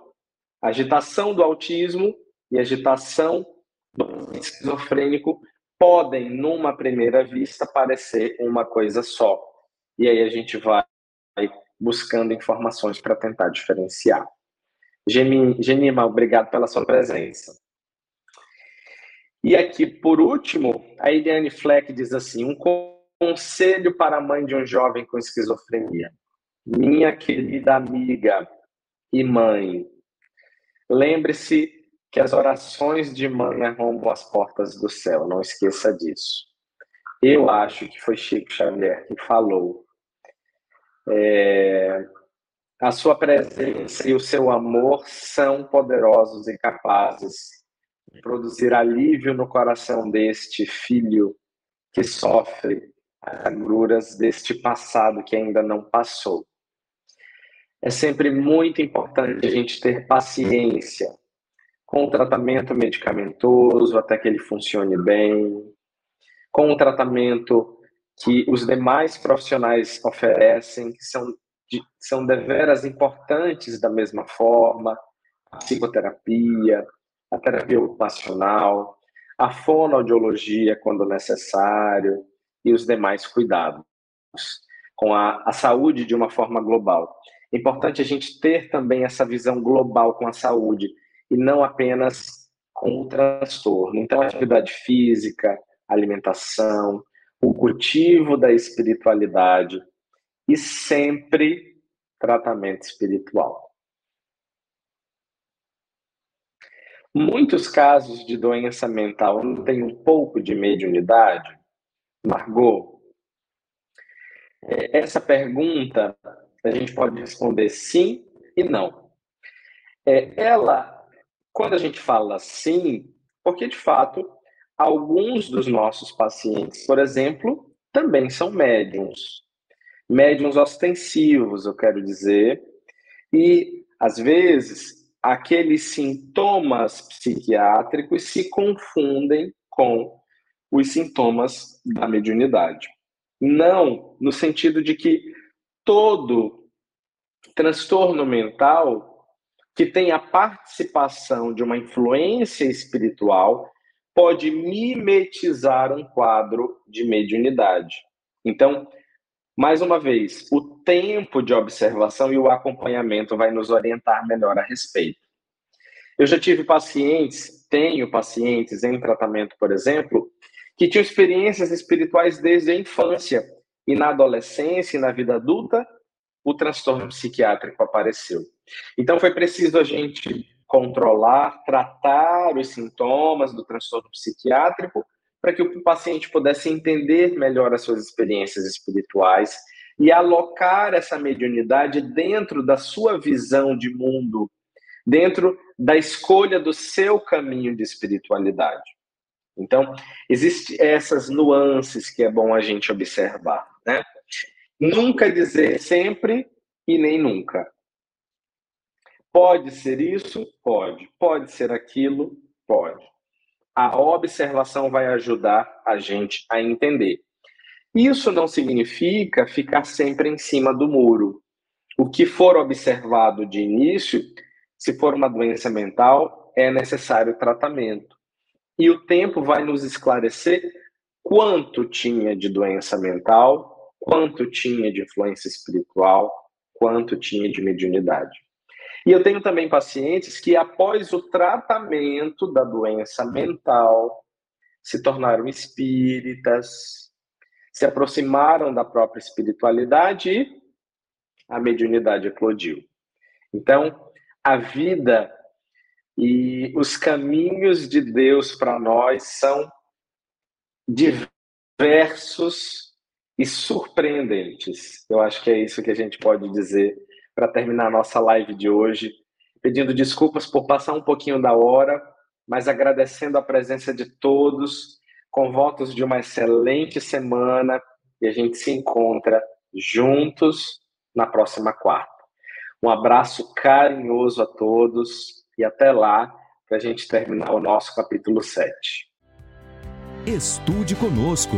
[SPEAKER 2] agitação do autismo e agitação do esquizofrênico podem, numa primeira vista, parecer uma coisa só. E aí a gente vai buscando informações para tentar diferenciar. Genima, obrigado pela sua presença. E aqui, por último, a Eliane Fleck diz assim: um conselho para a mãe de um jovem com esquizofrenia. Minha querida amiga e mãe, Lembre-se que as orações de mãe arrombam as portas do céu, não esqueça disso. Eu acho que foi Chico Xavier que falou. É, a sua presença e o seu amor são poderosos e capazes de produzir alívio no coração deste filho que sofre as agruras deste passado que ainda não passou. É sempre muito importante a gente ter paciência com o tratamento medicamentoso até que ele funcione bem, com o tratamento que os demais profissionais oferecem, que são, de, são deveras importantes da mesma forma, a psicoterapia, a terapia ocupacional, a fonoaudiologia quando necessário e os demais cuidados com a, a saúde de uma forma global. É importante a gente ter também essa visão global com a saúde e não apenas com o transtorno. Então, atividade física, alimentação, o cultivo da espiritualidade e sempre tratamento espiritual. Muitos casos de doença mental não têm um pouco de mediunidade? Margot, é, essa pergunta a gente pode responder sim e não. É, ela, quando a gente fala sim, porque de fato, alguns dos nossos pacientes, por exemplo, também são médiums. Médiums ostensivos, eu quero dizer, e às vezes aqueles sintomas psiquiátricos se confundem com os sintomas da mediunidade. Não no sentido de que todo transtorno mental que tem a participação de uma influência espiritual pode mimetizar um quadro de mediunidade. Então, mais uma vez, o tempo de observação e o acompanhamento vai nos orientar melhor a respeito. Eu já tive pacientes, tenho pacientes em tratamento, por exemplo, que tinham experiências espirituais desde a infância e na adolescência e na vida adulta o transtorno psiquiátrico apareceu. Então foi preciso a gente controlar, tratar os sintomas do transtorno psiquiátrico para que o paciente pudesse entender melhor as suas experiências espirituais e alocar essa mediunidade dentro da sua visão de mundo, dentro da escolha do seu caminho de espiritualidade. Então, existem essas nuances que é bom a gente observar, né? Nunca dizer sempre e nem nunca. Pode ser isso? Pode. Pode ser aquilo? Pode. A observação vai ajudar a gente a entender. Isso não significa ficar sempre em cima do muro. O que for observado de início, se for uma doença mental, é necessário tratamento. E o tempo vai nos esclarecer quanto tinha de doença mental, quanto tinha de influência espiritual, quanto tinha de mediunidade. E eu tenho também pacientes que, após o tratamento da doença mental, se tornaram espíritas, se aproximaram da própria espiritualidade e a mediunidade eclodiu. Então, a vida e os caminhos de Deus para nós são diversos e surpreendentes. Eu acho que é isso que a gente pode dizer para terminar a nossa live de hoje, pedindo desculpas por passar um pouquinho da hora, mas agradecendo a presença de todos, com votos de uma excelente semana e a gente se encontra juntos na próxima quarta. Um abraço carinhoso a todos e até lá para a gente terminar o nosso capítulo 7.
[SPEAKER 3] Estude conosco.